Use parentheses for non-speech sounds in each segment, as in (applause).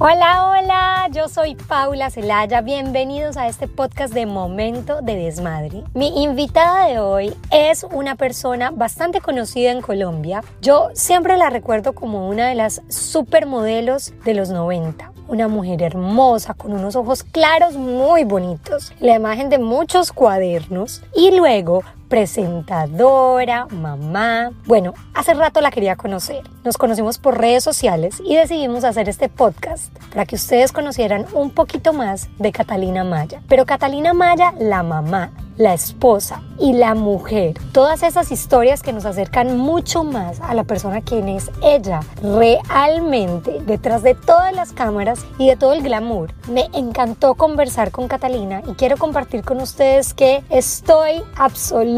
Hola, hola, yo soy Paula Celaya, bienvenidos a este podcast de Momento de Desmadre. Mi invitada de hoy es una persona bastante conocida en Colombia. Yo siempre la recuerdo como una de las supermodelos de los 90 una mujer hermosa con unos ojos claros muy bonitos, la imagen de muchos cuadernos y luego presentadora, mamá. Bueno, hace rato la quería conocer. Nos conocimos por redes sociales y decidimos hacer este podcast para que ustedes conocieran un poquito más de Catalina Maya. Pero Catalina Maya, la mamá, la esposa y la mujer. Todas esas historias que nos acercan mucho más a la persona quien es ella realmente detrás de todas las cámaras y de todo el glamour. Me encantó conversar con Catalina y quiero compartir con ustedes que estoy absolutamente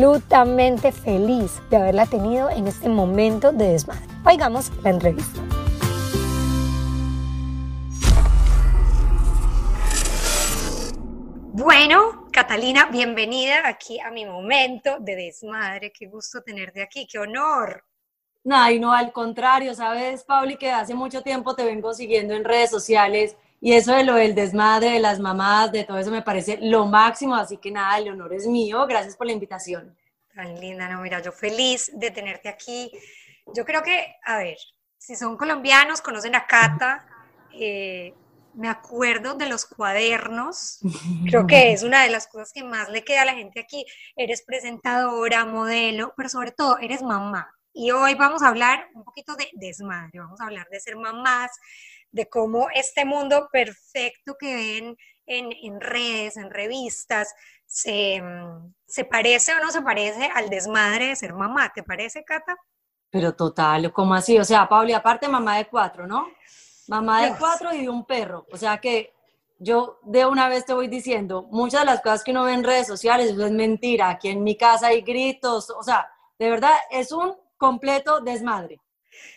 feliz de haberla tenido en este momento de desmadre. Oigamos la entrevista. Bueno, Catalina, bienvenida aquí a mi momento de desmadre. Qué gusto tenerte aquí, qué honor. No, y no, al contrario, sabes, Pauli, que hace mucho tiempo te vengo siguiendo en redes sociales y eso de lo del desmadre, de las mamás, de todo eso me parece lo máximo, así que nada, el honor es mío. Gracias por la invitación. Tan linda, no, mira, yo feliz de tenerte aquí. Yo creo que, a ver, si son colombianos, conocen a Cata, eh, me acuerdo de los cuadernos, (laughs) creo que es una de las cosas que más le queda a la gente aquí. Eres presentadora, modelo, pero sobre todo eres mamá. Y hoy vamos a hablar un poquito de desmadre, vamos a hablar de ser mamás, de cómo este mundo perfecto que ven en, redes, en revistas, se, se, parece o no se parece al desmadre de ser mamá. ¿Te parece, Cata? Pero total, ¿cómo así? O sea, Pauli, aparte mamá de cuatro, ¿no? mamá de cuatro y de un perro. O sea que yo de una vez te voy diciendo, muchas de las cosas que uno ve en redes sociales, eso es mentira. Aquí en mi casa hay gritos, o sea, de verdad es un completo desmadre.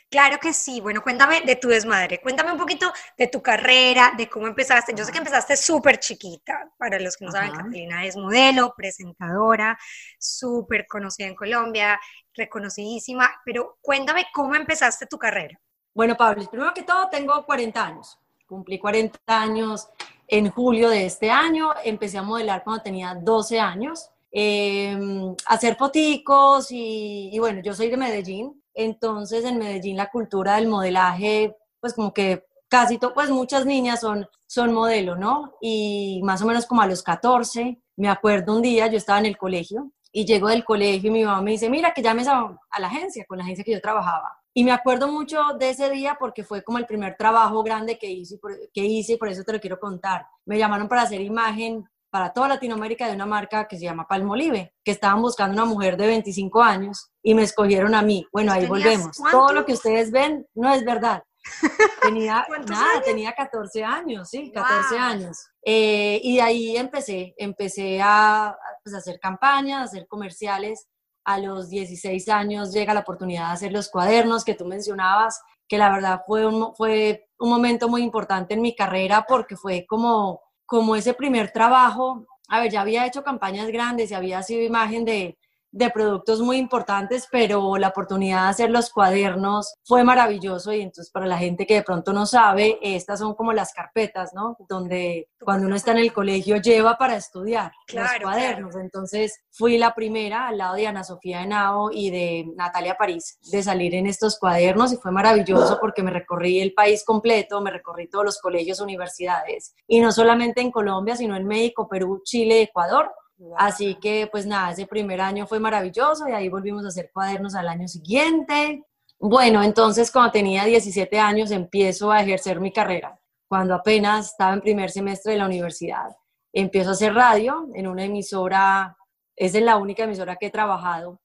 Claro que sí. Bueno, cuéntame de tu desmadre. Cuéntame un poquito de tu carrera, de cómo empezaste. Yo sé que empezaste súper chiquita. Para los que no saben, Catalina es modelo, presentadora, súper conocida en Colombia, reconocidísima. Pero cuéntame cómo empezaste tu carrera. Bueno, Pablo, primero que todo tengo 40 años. Cumplí 40 años en julio de este año. Empecé a modelar cuando tenía 12 años. Em, hacer foticos y, y, bueno, yo soy de Medellín. Entonces en Medellín la cultura del modelaje, pues como que casi, todo, pues muchas niñas son, son modelo, ¿no? Y más o menos como a los 14, me acuerdo un día, yo estaba en el colegio y llego del colegio y mi mamá me dice, mira, que llames a, a la agencia, con la agencia que yo trabajaba. Y me acuerdo mucho de ese día porque fue como el primer trabajo grande que hice, que hice y por eso te lo quiero contar. Me llamaron para hacer imagen para toda Latinoamérica de una marca que se llama Palmolive, que estaban buscando una mujer de 25 años y me escogieron a mí. Bueno, ahí volvemos. Todo lo que ustedes ven no es verdad. (laughs) Tenía, nada, tenía 14 años, sí, 14 años. Eh, y de ahí empecé, empecé a, pues, a hacer campañas, a hacer comerciales a los 16 años llega la oportunidad de hacer los cuadernos que tú mencionabas, que la verdad fue un, fue un momento muy importante en mi carrera porque fue como, como ese primer trabajo. A ver, ya había hecho campañas grandes y había sido imagen de, de productos muy importantes, pero la oportunidad de hacer los cuadernos fue maravilloso y entonces para la gente que de pronto no sabe, estas son como las carpetas, ¿no? Donde cuando uno está en el colegio lleva para estudiar los cuadernos. Entonces fui la primera al lado de Ana Sofía Henao y de Natalia París de salir en estos cuadernos y fue maravilloso porque me recorrí el país completo, me recorrí todos los colegios, universidades y no solamente en Colombia, sino en México, Perú, Chile, Ecuador Así que pues nada, ese primer año fue maravilloso y ahí volvimos a hacer cuadernos al año siguiente. Bueno, entonces cuando tenía 17 años empiezo a ejercer mi carrera. Cuando apenas estaba en primer semestre de la universidad, empiezo a hacer radio en una emisora, es la única emisora que he trabajado,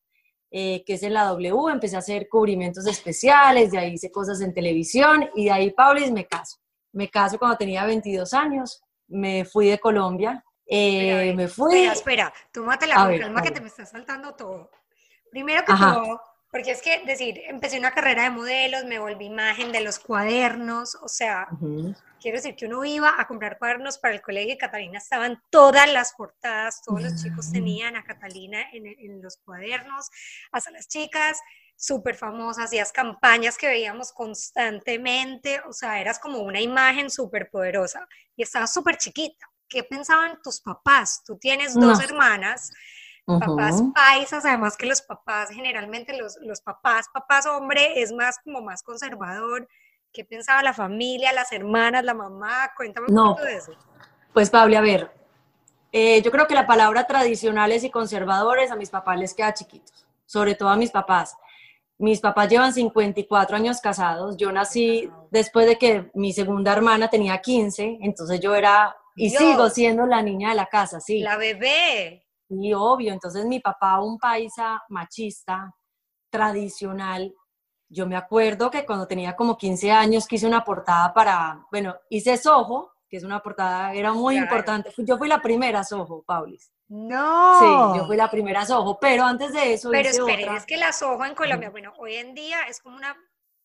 eh, que es en la W. Empecé a hacer cubrimientos especiales, de ahí hice cosas en televisión y de ahí, Paulis, me caso. Me caso cuando tenía 22 años, me fui de Colombia, eh, me fui. Espera, espera, tómate la calma que te me está saltando todo. Primero que todo, porque es que decir, empecé una carrera de modelos, me volví imagen de los cuadernos, o sea, quiero decir que uno iba a comprar cuadernos para el colegio y Catalina estaban todas las portadas, todos los chicos tenían a Catalina en, en los cuadernos, hasta las chicas súper famosa, hacías campañas que veíamos constantemente, o sea, eras como una imagen súper poderosa y estabas súper chiquita. ¿Qué pensaban tus papás? Tú tienes dos hermanas, papás paisas, además que los papás, generalmente los, los papás, papás hombre, es más como más conservador. ¿Qué pensaba la familia, las hermanas, la mamá? Cuéntame un poco de eso. Pues Pablo, a ver, eh, yo creo que la palabra tradicionales y conservadores a mis papás les queda chiquitos, sobre todo a mis papás. Mis papás llevan 54 años casados. Yo nací después de que mi segunda hermana tenía 15, entonces yo era y sigo siendo la niña de la casa, sí. La bebé. Y obvio, entonces mi papá, un paisa machista, tradicional, yo me acuerdo que cuando tenía como 15 años quise una portada para, bueno, hice Soho, que es una portada, era muy importante. Yo fui la primera Soho, Paulis. No. Sí, yo fui la primera Soho, pero antes de eso Pero espere, es que la Soho en Colombia, bueno, hoy en día es como una,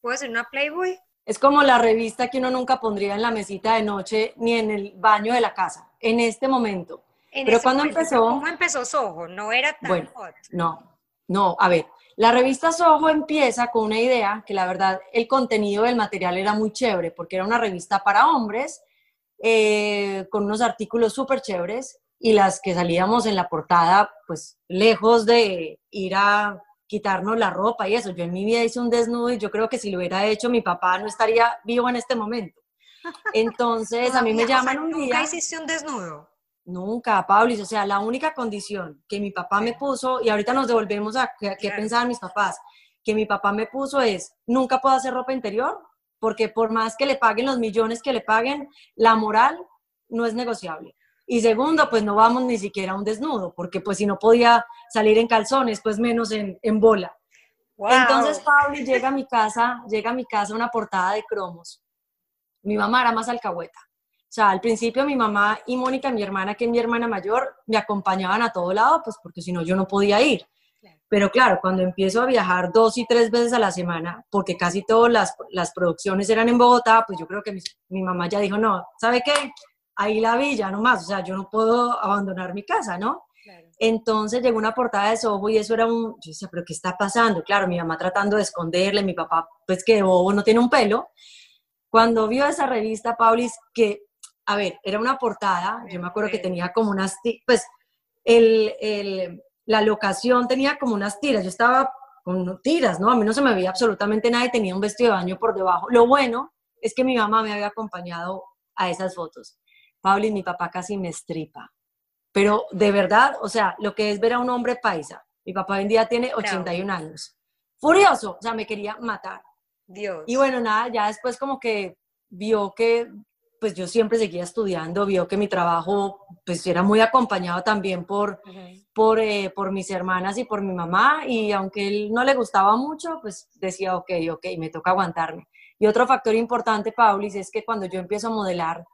¿puede ser una Playboy? Es como la revista que uno nunca pondría en la mesita de noche ni en el baño de la casa, en este momento. pero cuando empezó... ¿Cómo empezó Soho? No era tan bueno, No, no, a ver, la revista Soho empieza con una idea que la verdad el contenido del material era muy chévere, porque era una revista para hombres, eh, con unos artículos súper chéveres, y las que salíamos en la portada, pues lejos de ir a quitarnos la ropa y eso. Yo en mi vida hice un desnudo y yo creo que si lo hubiera hecho mi papá no estaría vivo en este momento. Entonces a mí me llaman un día. ¿Nunca hiciste un desnudo? Nunca, Pablo. O sea, la única condición que mi papá me puso, y ahorita nos devolvemos a qué, pensaban mis papás, que mi papá me puso es, nunca puedo hacer ropa interior, porque por más que le paguen los millones que le paguen, la moral no es negociable. Y segundo, pues no vamos ni siquiera a un desnudo, porque pues si no podía salir en calzones, pues menos en, en bola. Entonces Pablo llega a mi casa, llega a mi casa una portada de cromos. Mi mamá era más alcahueta. O sea, al principio mi mamá y Mónica, mi hermana, que es mi hermana mayor, me acompañaban a todo lado, pues porque si no yo no podía ir. Pero claro, cuando empiezo a viajar dos y tres veces a la semana, porque casi todas las, las producciones eran en Bogotá, pues yo creo que mi, mi mamá ya dijo, no, ¿sabe qué? ahí la vi, ya nomás, o sea, yo no puedo abandonar mi casa, ¿no? Entonces llegó una portada de Soho y eso era un, yo decía, pero ¿qué está pasando? Claro, mi mamá tratando de esconderle, mi papá, pues que bobo no tiene un pelo. Cuando vio esa revista, Paulis, que, a ver, era una portada, yo me acuerdo que tenía como unas, pues, el, el, la locación tenía como unas tiras, yo estaba con tiras, ¿no? A mí no se me veía absolutamente nada y tenía un vestido de baño por debajo. Lo bueno es que mi mamá me había acompañado a esas fotos. Pablo y mi papá casi me estripa. Pero de verdad, o sea, lo que es ver a un hombre paisa. Mi papá hoy en día tiene 81 años. Furioso, o sea, me quería matar. Dios. Y bueno, nada, ya después como que vio que pues yo siempre seguía estudiando, vio que mi trabajo pues era muy acompañado también por, por, eh, por mis hermanas y por mi mamá y aunque él no le gustaba mucho, pues decía, ok, ok, me toca aguantarme. Y otro factor importante, Paulis, es que cuando yo empiezo a modelar,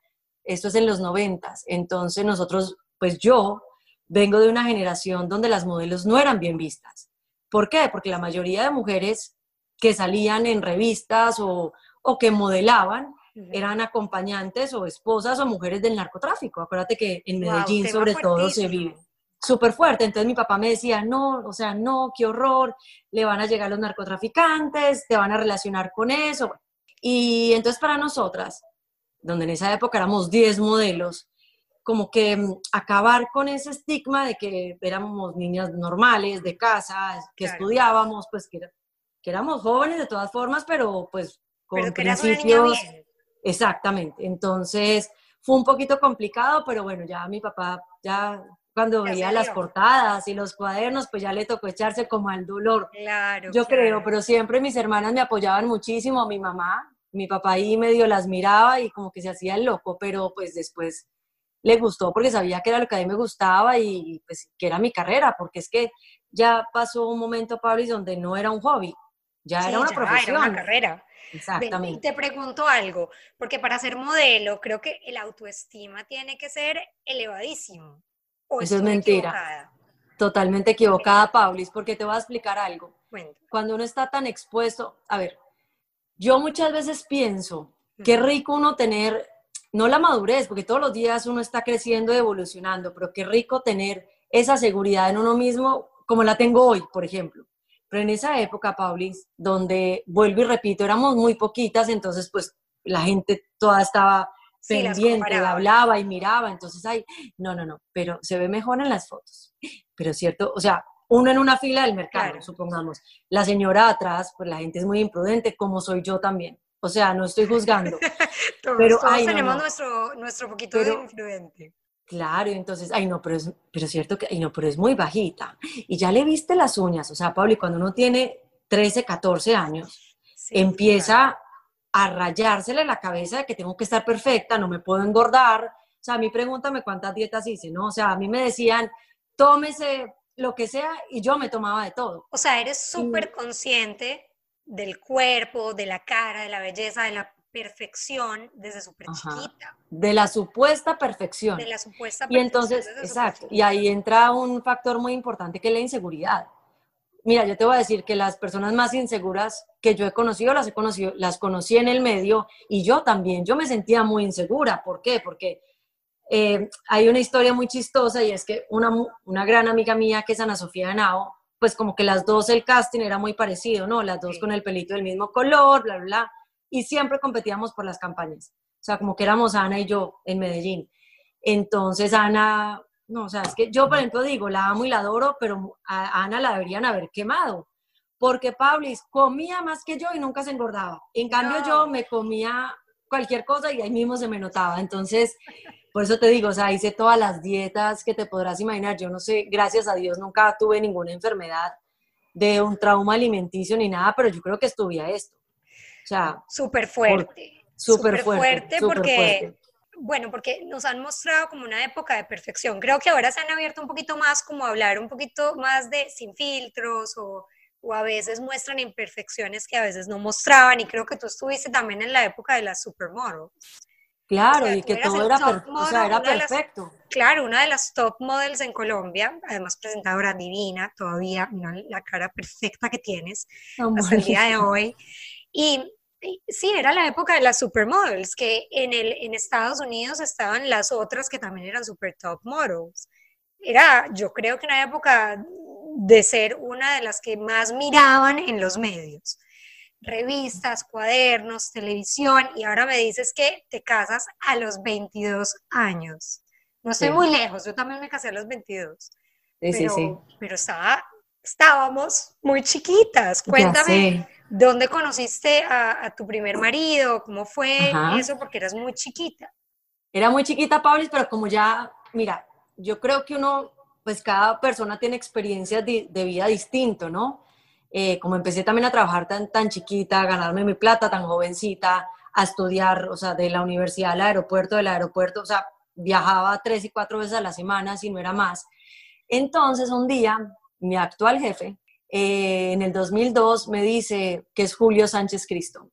esto es en los noventas. Entonces nosotros, pues yo vengo de una generación donde las modelos no eran bien vistas. ¿Por qué? Porque la mayoría de mujeres que salían en revistas o, o que modelaban eran acompañantes o esposas o mujeres del narcotráfico. Acuérdate que en Medellín sobre todo se vive súper fuerte. Entonces mi papá me decía, no, o sea, no, qué horror, le van a llegar los narcotraficantes, te van a relacionar con eso. Y entonces para nosotras, donde en esa época éramos 10 modelos, como que mm, acabar con ese estigma de que éramos niñas normales, de casa, que estudiábamos, pues que, que, éramos jóvenes de todas formas, pero pues con pero principios... Exactamente, entonces fue un poquito complicado, pero bueno, ya mi papá, ya cuando veía las portadas y los cuadernos, pues ya le tocó echarse como al dolor. Claro. Yo creo, pero siempre mis hermanas me apoyaban muchísimo, mi mamá, mi papá ahí medio las miraba y como que se hacía el loco, pero pues después le gustó porque sabía que era lo que a mí me gustaba y pues que era mi carrera, porque es que ya pasó un momento, Pablo, donde no era un hobby, ya era una profesión. Era una carrera. Exactamente. Y te pregunto algo, porque para ser modelo creo que el autoestima tiene que ser elevadísimo. Eso es mentira. Totalmente equivocada, Paulis, porque te voy a explicar algo. Cuando uno está tan expuesto, a ver, yo muchas veces pienso, qué rico uno tener, no la madurez, porque todos los días uno está creciendo y evolucionando, pero qué rico tener esa seguridad en uno mismo como la tengo hoy, por ejemplo. Pero en esa época, Paulis, donde, vuelvo y repito, éramos muy poquitas, entonces pues la gente toda estaba pendiente, hablaba y miraba, entonces, ay, no, no, no, pero se ve mejor en las fotos. Pero cierto, o sea, uno en una fila del mercado, supongamos, la señora atrás, pues la gente es muy imprudente, como soy yo también. O sea, no estoy juzgando. (laughs) pero todos tenemos nuestro, nuestro poquito de influente. Claro, entonces, ay no, pero es, pero cierto que, ay no, pero es muy bajita. Y ya le viste las uñas, o sea, Pablo, cuando uno tiene 13, 14 años, empieza a rayársele la cabeza de que tengo que estar perfecta, no me puedo engordar. O sea, a mí pregúntame cuántas dietas hice, ¿no? O sea, a mí me decían, tómese lo que sea y yo me tomaba de todo. O sea, eres súper consciente del cuerpo, de la cara, de la belleza, de la perfección desde súper chiquita. De la supuesta perfección. De la supuesta perfección. Y entonces, exacto, y ahí entra un factor muy importante que es la inseguridad. Mira, yo te voy a decir que las personas más inseguras que yo he conocido, las he conocido, las conocí en el medio y yo también, yo me sentía muy insegura. ¿Por qué? Porque eh, hay una historia muy chistosa y es que una, una gran amiga mía que es Ana Sofía Nao, pues como que las dos, el casting era muy parecido, ¿no? Las dos con el pelito del mismo color, bla, bla, bla, y siempre competíamos por las campañas. O sea, como que éramos Ana y yo en Medellín. Entonces Ana no, o sea, es que yo, por ejemplo, digo, la amo y la adoro, pero a Ana la deberían haber quemado. Porque Pablis comía más que yo y nunca se engordaba. En cambio, yo me comía cualquier cosa y ahí mismo se me notaba. Entonces, por eso te digo, o sea, hice todas las dietas que te podrás imaginar. Yo no sé, gracias a Dios nunca tuve ninguna enfermedad de un trauma alimenticio ni nada, pero yo creo que estuve a esto. O sea, súper fuerte. Súper fuerte, fuerte porque bueno, porque nos han mostrado como una época de perfección. Creo que ahora se han abierto un poquito más como a hablar un poquito más de sin filtros o, o, a veces muestran imperfecciones que a veces no mostraban y creo que tú estuviste también en la época de las supermodels. Claro, y que todo era, o sea, era perfecto. claro, una de las top models en Colombia, además presentadora divina, todavía, la cara perfecta que tienes hasta el día de hoy. Y Sí, era la época de las supermodels, que en, el, en Estados Unidos estaban las otras que también eran super top models. Era, yo creo que una época de ser una de las que más miraban en los medios. Revistas, cuadernos, televisión, y ahora me dices que te casas a los 22 años. No estoy muy lejos, yo también me casé a los 22. Sí, pero, sí, sí. Pero estaba, estábamos muy chiquitas. Cuéntame ¿Dónde conociste a, tu primer marido? ¿Cómo fue eso? Porque eras muy chiquita. Era muy chiquita, Paulis, pero como ya, mira, yo creo que uno, pues cada persona tiene experiencias de, vida distinto, ¿no? Eh, como empecé también a trabajar tan, tan chiquita, a ganarme mi plata tan jovencita, a estudiar, o sea, de la universidad al aeropuerto, del aeropuerto, o sea, viajaba tres y cuatro veces a la semana, si no era más. Entonces, un día, mi actual jefe, eh, en el 2002 me dice que es Julio Sánchez Cristo.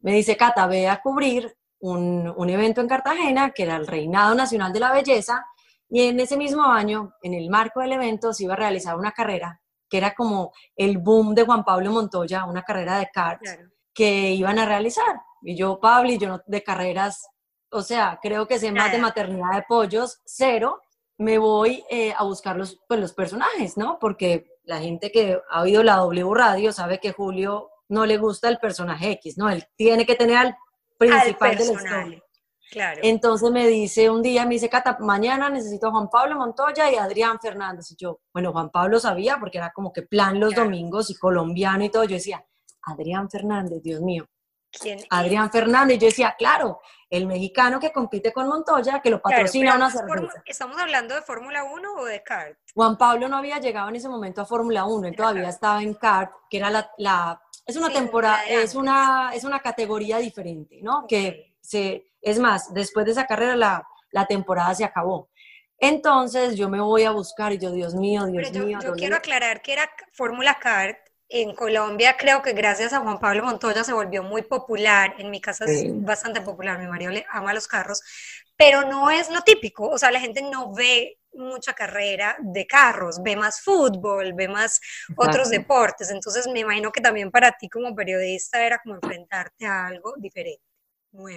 Me dice, Cata, ve a cubrir un, un, evento en Cartagena que era el Reinado Nacional de la Belleza y en ese mismo año, en el marco del evento, se iba a realizar una carrera que era como el boom de Juan Pablo Montoya, una carrera de karts que iban a realizar. Y yo, Pablo, y yo de carreras, o sea, creo que sé más de maternidad de pollos, cero, me voy eh, a buscar los, pues, los personajes, ¿no? Porque la gente que ha oído la W Radio sabe que Julio no le gusta el personaje X, ¿no? Él tiene que tener al principal de la historia. Claro. Entonces me dice un día, me dice, Cata, mañana necesito a Juan Pablo Montoya y Adrián Fernández. Y yo, bueno, Juan Pablo sabía porque era como que plan los domingos y colombiano y todo. Yo decía, Adrián Fernández, Dios mío. ¿Quién? Adrián Fernández. Yo decía, claro, el mexicano que compite con Montoya, que lo patrocina una cerveza. ¿Estamos hablando de Fórmula 1 o de kart? Juan Pablo no había llegado en ese momento a Fórmula 1, él todavía estaba en kart, que era la, es una temporada, es una, es una categoría diferente, ¿no? Que se, es más, después de esa carrera la, la temporada se acabó. Entonces yo me voy a buscar y yo, Dios mío, Dios mío. Yo quiero aclarar que era Fórmula Kart en Colombia creo que gracias a Juan Pablo Montoya se volvió muy popular. En mi casa es bastante popular, mi marido le ama los carros, pero no es lo típico. O sea, la gente no ve mucha carrera de carros, ve más fútbol, ve más otros deportes. Entonces me imagino que también para ti como periodista era como enfrentarte a algo diferente.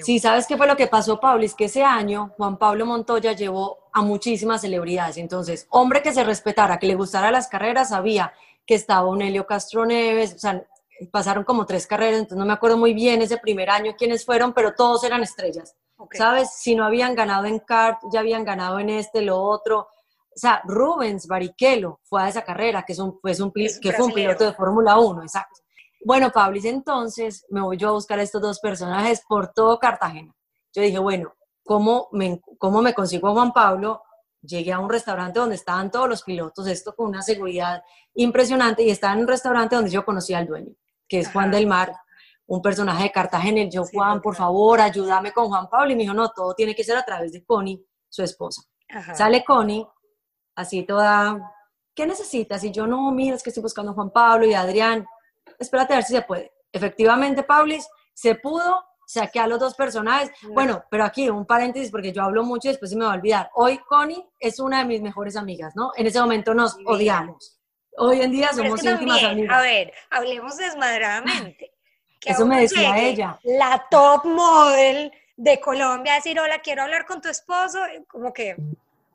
Sí, ¿sabes qué fue lo que pasó, Pablo? Es que ese año Juan Pablo Montoya llevó a muchísimas celebridades. Entonces, hombre que se respetara, que le gustara las carreras, había que estaba un Helio Castro Neves, o sea, pasaron como tres carreras, entonces no me acuerdo muy bien ese primer año quiénes fueron, pero todos eran estrellas. ¿Sabes? Si no habían ganado en kart, ya habían ganado en este, lo otro. O sea, Rubens Barrichello fue a esa carrera, que, es un, pues un, que fue un piloto de Fórmula 1, exacto. Bueno, Pablis, entonces me voy yo a buscar a estos dos personajes por todo Cartagena. Yo dije, bueno, ¿cómo me, cómo me consigo a Juan Pablo? Llegué a un restaurante donde estaban todos los pilotos, esto con una seguridad impresionante, y estaba en un restaurante donde yo conocí al dueño, que es Juan del Mar, un personaje de Cartagena. Y yo, Juan, por favor, ayúdame con Juan Pablo. Y me dijo, no, todo tiene que ser a través de Connie, su esposa. Sale Connie, así toda, ¿qué necesitas? Y yo, no, mira, es que estoy buscando a Juan Pablo y Adrián. Espérate a ver si se puede. Efectivamente, Paulis, se pudo, saqué a los dos personajes. Bueno, pero aquí un paréntesis porque yo hablo mucho y después se me va a olvidar. Hoy Connie es una de mis mejores amigas, ¿no? En ese momento nos odiamos. Hoy en día somos íntimas amigas. A ver, hablemos desmadradamente. (laughs) Eso me decía ella. La top model de Colombia, decir, hola, quiero hablar con tu esposo, como que,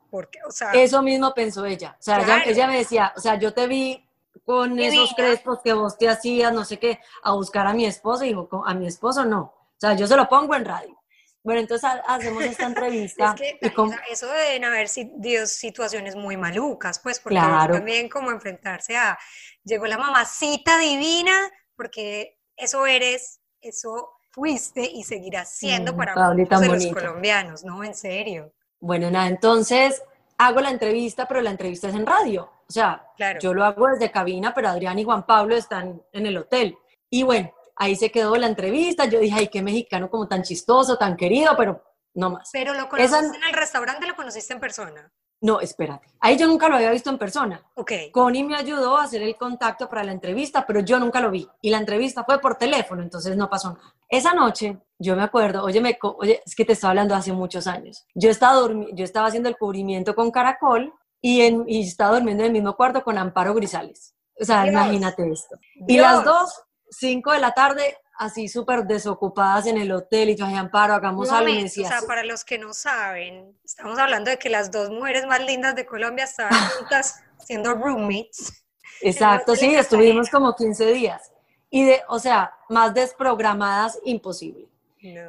porque, o sea... Eso mismo pensó ella. O sea, ella, me decía, o sea, yo te vi con esos crespos que vos te hacías, no sé qué, a buscar a mi esposo, y dijo, a mi esposo no. O sea, yo se lo pongo en radio. Bueno, entonces hacemos esta (laughs) entrevista. es que eso deben haber Dios, situaciones muy malucas, pues, porque también como enfrentarse a, llegó la mamacita divina, porque eso eres, eso fuiste y seguirás siendo mm, para muchos de los colombianos, ¿no? En serio. Bueno, nada, entonces hago la entrevista, pero la entrevista es en radio. O sea, yo lo hago desde cabina, pero Adrián y Juan Pablo están en el hotel. Y bueno, ahí se quedó la entrevista. Yo dije, ay, qué mexicano como tan chistoso, tan querido, pero no más. Pero lo conociste en el restaurante, lo conociste en persona. No, espérate. Ahí yo nunca lo había visto en persona. Ok. Connie me ayudó a hacer el contacto para la entrevista, pero yo nunca lo vi. Y la entrevista fue por teléfono, entonces no pasó nada. Esa noche, yo me acuerdo, oye, me, oye es que te estaba hablando hace muchos años. Yo estaba, yo estaba haciendo el cubrimiento con Caracol y, en, y estaba durmiendo en el mismo cuarto con Amparo Grisales. O sea, imagínate esto. Y las dos, cinco de la tarde, así súper desocupadas en el hotel y yo, ay, Amparo, hagamos algo. o sea, para los que no saben, estamos hablando de que las dos mujeres más lindas de Colombia estaban (laughs) juntas siendo roommates. Exacto, sí, estuvimos como 15 días. Y de, o sea, más desprogramadas, imposible.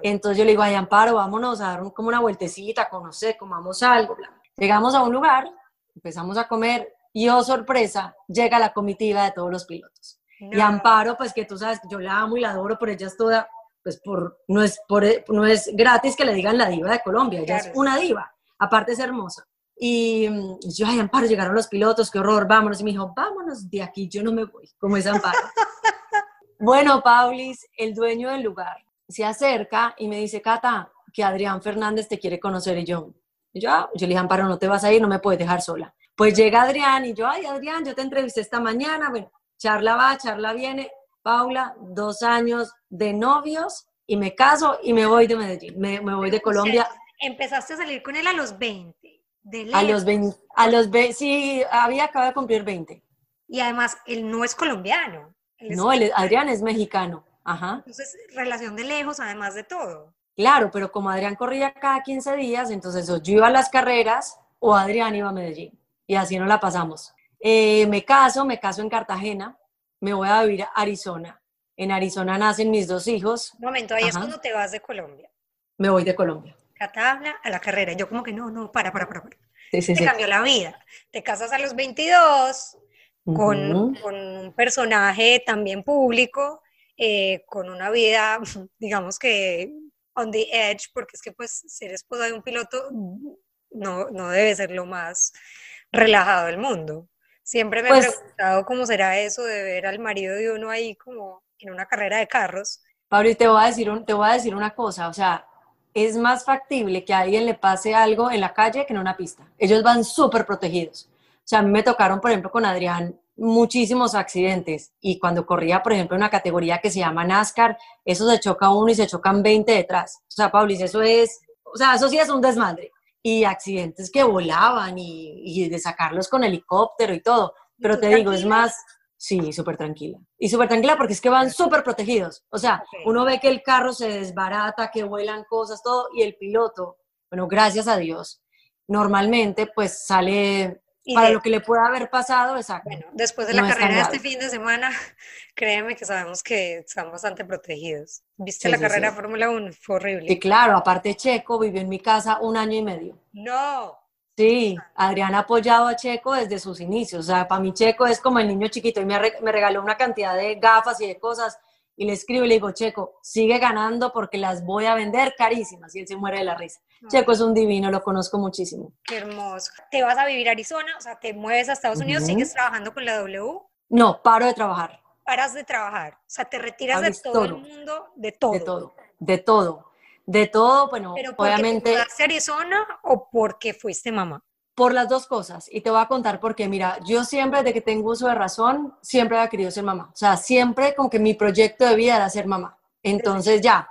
Entonces yo le digo, ay, Amparo, vámonos a dar como una vueltecita, conocer, comamos algo. Llegamos a un lugar, empezamos a comer y, oh sorpresa, llega la comitiva de todos los pilotos. Y Amparo, pues que tú sabes, yo la amo y la adoro, pero ella es toda, pues por, no, es por, no es gratis que le digan la diva de Colombia, ella es una diva, aparte es hermosa. Y yo, ay, Amparo, llegaron los pilotos, qué horror, vámonos. Y me dijo, vámonos de aquí, yo no me voy, como es Amparo. (laughs) bueno, Paulis, el dueño del lugar, se acerca y me dice, Cata, que Adrián Fernández te quiere conocer. Y yo, yo, ah", yo le dije, Amparo, no te vas a ir, no me puedes dejar sola. Pues llega Adrián y yo, ay, Adrián, yo te entrevisté esta mañana, bueno, charla va, charla viene, Paula, dos años de novios y me caso y me voy de Medellín, me, voy de Colombia. Empezaste a salir con él a los 20. De a los 20, a los 20, sí, había acabado de cumplir 20. Y además, él no es colombiano. no, Adrián es mexicano. Ajá. Entonces, relación de lejos, además de todo. Claro, pero como Adrián corría cada 15 días, entonces yo iba a las carreras o Adrián iba a Medellín. Y así nos la pasamos. Eh, me caso, me caso en Cartagena, me voy a vivir a Arizona. En Arizona nacen mis dos hijos. Un momento, ahí es cuando te vas de Colombia. Me voy de Colombia. Catabla a la carrera. Yo como que no, no, para, para, para. Sí, sí, te cambió la vida. Te casas a los 22 con, con un personaje también público, eh, con una vida, (laughs) digamos que on the edge, porque es que pues ser esposa de un piloto no, no debe ser lo más relajado del mundo. Siempre me he pues preguntado cómo será eso de ver al marido de uno ahí como en una carrera de carros. Pablo, te voy a decir, te voy a decir una cosa, o sea, es más factible que a alguien le pase algo en la calle que en una pista. Ellos van súper protegidos. O sea, a mí me tocaron, por ejemplo, con Adrián muchísimos accidentes y cuando corría, por ejemplo, una categoría que se llama NASCAR, eso se choca uno y se chocan 20 detrás. O sea, Paulis, eso es, o sea, eso sí es un desmadre y accidentes que volaban y, de sacarlos con helicóptero y todo. Pero te digo, es más, sí, súper tranquila. Y súper tranquila porque es que van súper protegidos. O sea, uno ve que el carro se desbarata, que vuelan cosas, todo, y el piloto, bueno, gracias a Dios, normalmente pues sale para lo que le pueda haber pasado, exacto. Bueno, después de la carrera de este fin de semana, (laughs) créeme que sabemos que están bastante protegidos. ¿Viste la carrera de Fórmula 1? Fue horrible. Y claro, aparte Checo vivió en mi casa un año y medio. No. Sí, Adrián ha apoyado a Checo desde sus inicios. O sea, para mí Checo es como el niño chiquito y me, me regaló una cantidad de gafas y de cosas y le escribo y le digo, Checo, sigue ganando porque las voy a vender carísimas y él se muere de la risa. Checo es un divino, lo conozco muchísimo. Qué hermoso. ¿Te vas a vivir a Arizona? O sea, ¿te mueves a Estados Unidos? ¿Sigues trabajando con la W? No, paro de trabajar. Paras de trabajar. O sea, te retiras de todo, el mundo, de todo. De todo, de todo. De todo, bueno, ¿Pero obviamente. ¿Te mudaste a Arizona o porque fuiste mamá? Por las dos cosas, y te voy a contar porque, mira, yo siempre, desde que tengo uso de razón, siempre había querido ser mamá. O sea, siempre como que mi proyecto de vida era ser mamá. Entonces ya,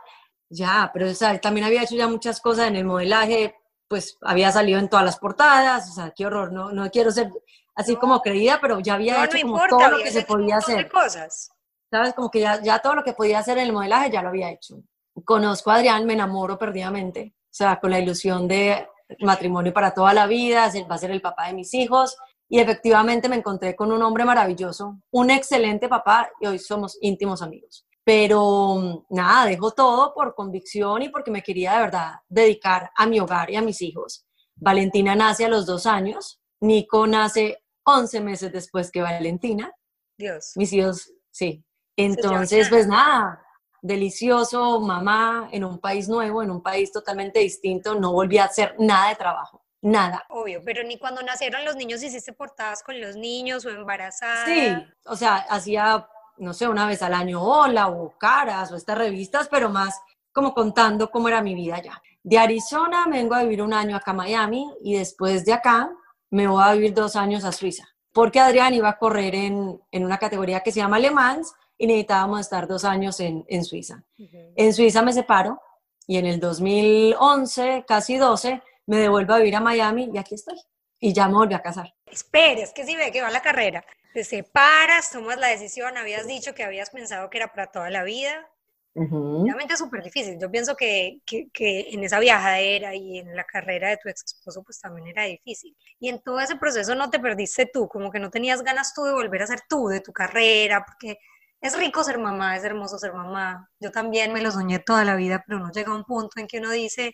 ya, pero o sea, también había hecho ya muchas cosas en el modelaje, pues había salido en todas las portadas, o sea, qué horror, no, no quiero ser así como creída, pero ya había hecho como todo lo que se podía hacer. Cosas. ¿Sabes? Como que ya, ya todo lo que podía hacer en el modelaje ya lo había hecho. Conozco a Adrián, me enamoro perdidamente, o sea, con la ilusión de matrimonio para toda la vida, va a ser el papá de mis hijos. Y efectivamente me encontré con un hombre maravilloso, un excelente papá y hoy somos íntimos amigos. Pero nada, dejo todo por convicción y porque me quería de verdad dedicar a mi hogar y a mis hijos. Valentina nace a los dos años, Nico nace 11 meses después que Valentina. Dios. Mis hijos, sí. Entonces, pues nada, delicioso, mamá, en un país nuevo, en un país totalmente distinto, no volví a hacer nada de trabajo, nada. Obvio, pero ni cuando nacieron los niños hiciste portadas con los niños o embarazadas. Sí, o sea, hacía, no sé, una vez al año hola o caras o estas revistas, pero más como contando cómo era mi vida allá. De Arizona me vengo a vivir un año acá a Miami y después de acá me voy a vivir dos años a Suiza, porque Adrián iba a correr en, en una categoría que se llama Le Mans y necesitábamos estar dos años en, en Suiza. En Suiza me separo y en el 2011, casi 12, me devuelvo a vivir a Miami y aquí estoy. Y ya me volví a casar. Espera, es que si ve que va la carrera, te separas, tomas la decisión, habías dicho que habías pensado que era para toda la vida. Realmente es súper difícil. Yo pienso que, que, que, en esa viajadera y en la carrera de tu ex esposo, pues también era difícil. Y en todo ese proceso no te perdiste tú, como que no tenías ganas tú de volver a ser tú, de tu carrera, porque es rico ser mamá, es hermoso ser mamá. Yo también me lo soñé toda la vida, pero no llega un punto en que uno dice,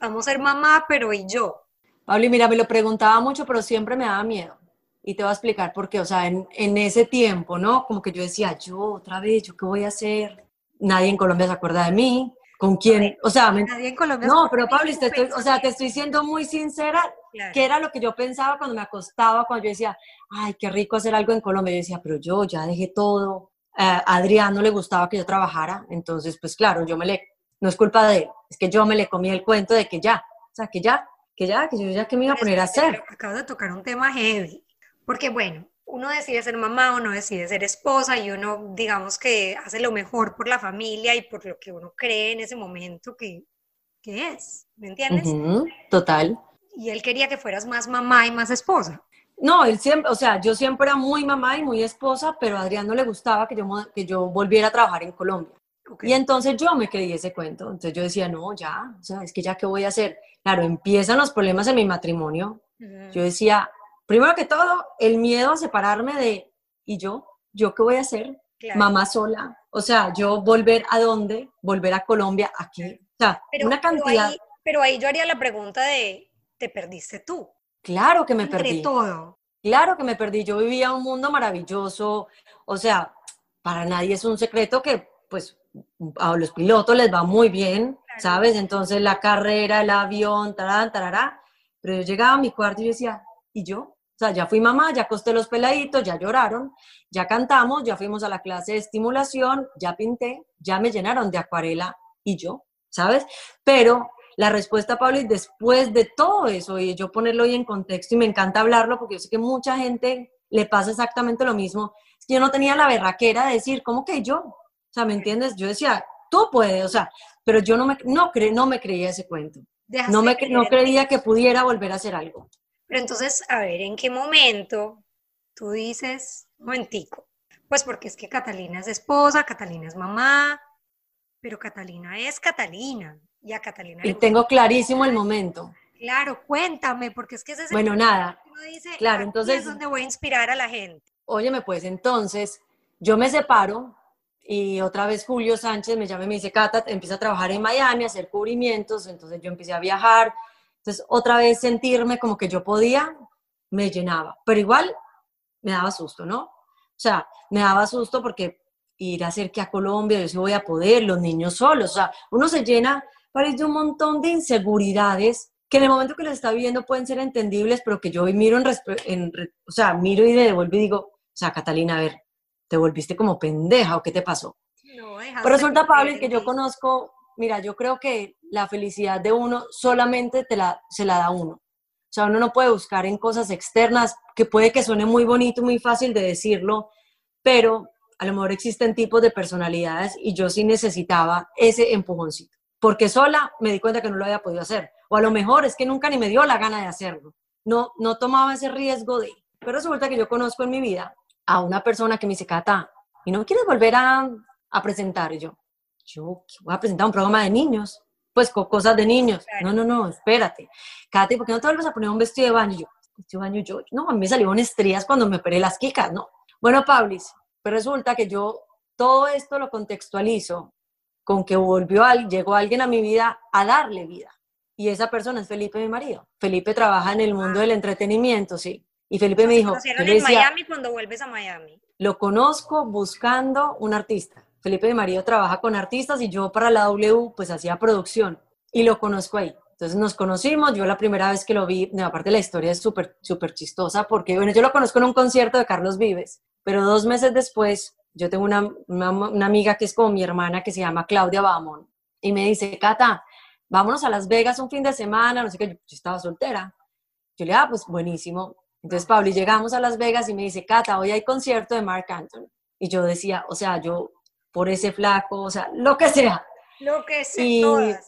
vamos a ser mamá, pero ¿y yo? Pablo, mira, me lo preguntaba mucho, pero siempre me daba miedo. Y te voy a explicar por qué. O sea, en, en ese tiempo, ¿no? Como que yo decía, yo otra vez, ¿yo qué voy a hacer? Nadie en Colombia se acuerda de mí. ¿Con quién? O sea, nadie en Colombia no, pero Pablo, te estoy, o sea, te estoy siendo muy sincera, que era lo que yo pensaba cuando me acostaba, cuando yo decía, ay, qué rico hacer algo en Colombia. Yo decía, pero yo ya dejé todo, a Adrián no le gustaba que yo trabajara, entonces pues claro, yo me le, no es culpa de él, es que yo me le comí el cuento de que ya, o sea, que ya, que ya, que yo ya que me iba a poner a hacer. Acabo de tocar un tema heavy, porque bueno, uno decide ser mamá, uno decide ser esposa y uno, digamos que hace lo mejor por la familia y por lo que uno cree en ese momento que, que es, ¿me entiendes? total. Y él quería que fueras más mamá y más esposa. No, él siempre, o sea, yo siempre era muy mamá y muy esposa, pero a Adrián no le gustaba que yo, que yo volviera a trabajar en Colombia. Y entonces yo me creí ese cuento. Entonces yo decía, no, ya, o sea, es que ya, ¿qué voy a hacer? Claro, empiezan los problemas en mi matrimonio. Yo decía, primero que todo, el miedo a separarme de, ¿y yo? ¿Yo qué voy a hacer? Mamá sola. O sea, yo volver a dónde? Volver a Colombia, aquí. O sea, una cantidad. pero ahí yo haría la pregunta de, ¿te perdiste tú? Claro que me perdí. todo. Claro que me perdí. Yo vivía un mundo maravilloso. O sea, para nadie es un secreto que, pues, a los pilotos les va muy bien, ¿sabes? Entonces la carrera, el avión, tarán, tarará. Pero yo llegaba a mi cuarto y yo decía, ¿y yo? O sea, ya fui mamá, ya acosté los peladitos, ya lloraron, ya cantamos, ya fuimos a la clase de estimulación, ya pinté, ya me llenaron de acuarela y yo, ¿sabes? Pero la respuesta, Pablo, y después de todo eso, y yo ponerlo hoy en contexto, y me encanta hablarlo porque yo sé que mucha gente le pasa exactamente lo mismo, es que yo no tenía la berraquera de decir, ¿cómo que yo? O sea, ¿me entiendes? Yo decía, tú puedes, o sea, pero yo no me, no cre, no me creía ese cuento. No, me, no creía que pudiera volver a hacer algo. Pero entonces, a ver, ¿en qué momento tú dices, momentico? Pues porque es que Catalina es esposa, Catalina es mamá, pero Catalina es Catalina. Y a Catalina. Y tengo clarísimo el momento. Claro, cuéntame, porque es que ese es Bueno, nada, claro, entonces... es donde voy a inspirar a la gente. Óyeme, pues entonces yo me separo y otra vez Julio Sánchez me llama y me dice, Cata, empieza a trabajar en Miami, a hacer cubrimientos, entonces yo empecé a viajar, entonces otra vez sentirme como que yo podía, me llenaba, pero igual me daba susto, ¿no? O sea, me daba susto porque ir a hacer que a Colombia, yo sí voy a poder, los niños solos, o sea, uno se llena, parece un montón de inseguridades que en el momento que los está viviendo pueden ser entendibles, pero que yo miro en, en o sea, miro y le devuelvo y digo, o sea, Catalina, a ver, te volviste como pendeja o qué te pasó. No, Pero resulta, Pablo, que yo conozco, mira, yo creo que la felicidad de uno solamente te la, se la da uno. O sea, uno no puede buscar en cosas externas, que puede que suene muy bonito, muy fácil de decirlo, pero a lo mejor existen tipos de personalidades y yo sí necesitaba ese empujoncito, porque sola me di cuenta que no lo había podido hacer, o a lo mejor es que nunca ni me dio la gana de hacerlo, no, no tomaba ese riesgo de, pero resulta que yo conozco en mi vida a una persona que me dice, Cata, ¿y no quieres volver a, a presentar? Y yo, yo voy a presentar un programa de niños, pues con cosas de niños. No, no, no, espérate. Cata, ¿por qué no te vuelves a poner un vestido de baño? Y yo, vestido de baño yo, no, a mí me salieron estrías cuando me operé las quicas, ¿no? Bueno, Pablis, pero resulta que yo todo esto lo contextualizo con que volvió alguien, llegó alguien a mi vida a darle vida. Y esa persona es Felipe, mi marido. Felipe trabaja en el mundo del entretenimiento, sí. Y Felipe me dijo... en Miami cuando vuelves a Miami. Lo conozco buscando un artista. Felipe mi marido trabaja con artistas y yo para la W pues hacía producción y lo conozco ahí. Entonces nos conocimos, yo la primera vez que lo vi, aparte la historia es súper, súper chistosa porque, bueno, yo lo conozco en un concierto de Carlos Vives, pero dos meses después yo tengo una, una, amiga que es como mi hermana que se llama Claudia Bamón y me dice, Cata, vámonos a Las Vegas un fin de semana, no sé qué, yo, estaba soltera. Yo le dije, ah, pues buenísimo, entonces, Pablo, y llegamos a Las Vegas y me dice, Cata, hoy hay concierto de Mark Anthony. Y yo decía, o sea, yo por ese flaco, o sea, lo que sea. Lo que sea,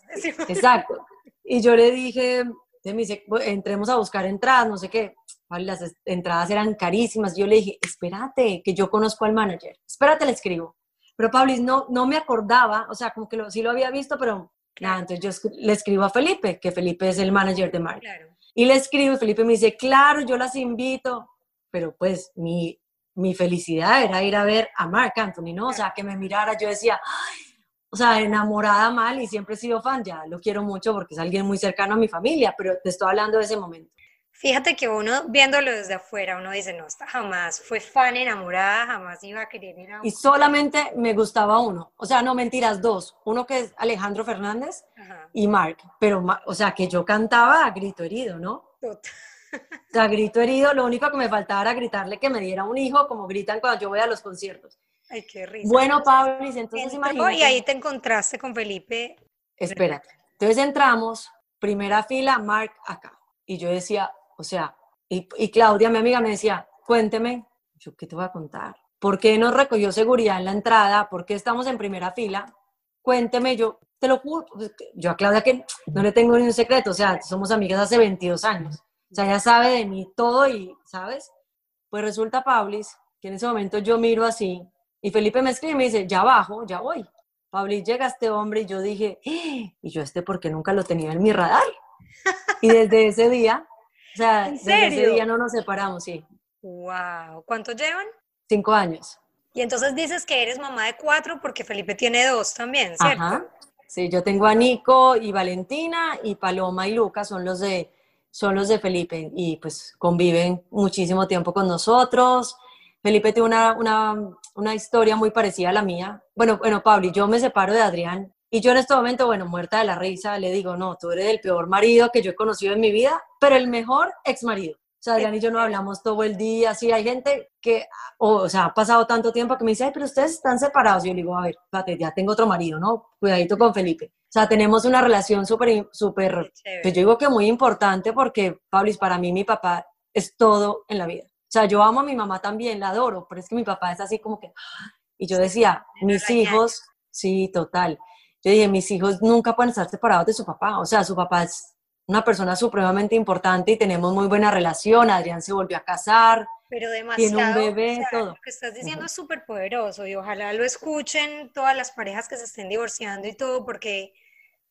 Exacto. Y yo le dije, me dice, entremos a buscar entradas, no sé qué. Las entradas eran carísimas. Yo le dije, espérate, que yo conozco al manager. Espérate, le escribo. Pero Pablo, no, no me acordaba, o sea, como que sí lo había visto, pero nada, entonces yo le escribo a Felipe, que Felipe es el manager de Mark. Claro. Y le escribo y Felipe me dice, claro, yo las invito, pero pues mi, mi felicidad era ir a ver a Mark Anthony, ¿no? O sea, que me mirara, yo decía, o sea, enamorada mal y siempre he sido fan, ya lo quiero mucho porque es alguien muy cercano a mi familia, pero te estoy hablando de ese momento. Fíjate que uno viéndolo desde afuera, uno dice, no, jamás fue fan enamorada, jamás iba a querer ir a... Y solamente me gustaba uno, o sea, no mentiras, dos. Uno que es Alejandro Fernández y Mark, pero, o sea, que yo cantaba a grito herido, ¿no? O sea, grito herido, lo único que me faltaba era gritarle que me diera un hijo, como gritan cuando yo voy a los conciertos. Ay, qué risa. Bueno, Pablo, entonces imagínate. Y ahí te encontraste con Felipe. Espérate. Entonces entramos, primera fila, Mark acá. Y yo decía, o sea, y, Claudia, mi amiga, me decía, cuénteme, yo, ¿qué te voy a contar? ¿Por qué nos recogió seguridad en la entrada? ¿Por qué estamos en primera fila? Cuénteme, yo te lo juro, pues, yo a Claudia que no le tengo ni un secreto, o sea, somos amigas hace 22 años, o sea, ella sabe de mí todo y, ¿sabes? Pues resulta, Pablis, que en ese momento yo miro así y Felipe me escribe y me dice, ya bajo, ya voy. Pablis, llega este hombre y yo dije, ¡Ah! y yo este porque nunca lo tenía en mi radar. Y desde ese día o sea, desde ese día no nos separamos, sí. Wow. ¿Cuántos llevan? Cinco años. Y entonces dices que eres mamá de cuatro porque Felipe tiene dos también, ¿cierto? Ajá. Sí, yo tengo a Nico y Valentina y Paloma y Lucas son los de son los de Felipe y pues conviven muchísimo tiempo con nosotros. Felipe tiene una, una, una historia muy parecida a la mía. Bueno, bueno, Pablo, yo me separo de Adrián y yo en este momento, bueno, muerta de la risa, le digo, no, tú eres el peor marido que yo he conocido en mi vida, pero el mejor ex marido. O sea, Adrián y yo no hablamos todo el día, sí, hay gente que, o, sea, ha pasado tanto tiempo que me dice, ay, pero ustedes están separados. Y yo le digo, a ver, espérate, ya tengo otro marido, ¿no? Cuidadito con Felipe. O sea, tenemos una relación súper, súper, pues yo digo que muy importante porque, Pablis, para mí mi papá es todo en la vida. O sea, yo amo a mi mamá también, la adoro, pero es que mi papá es así como que... Y yo decía, mis hijos, sí, total. Yo dije, mis hijos nunca pueden estar separados de su papá. O sea, su papá es una persona supremamente importante y tenemos muy buena relación. Adrián se volvió a casar. Pero demasiado. Tiene un bebé, todo. Lo que estás diciendo es súper poderoso y ojalá lo escuchen todas las parejas que se estén divorciando y todo, porque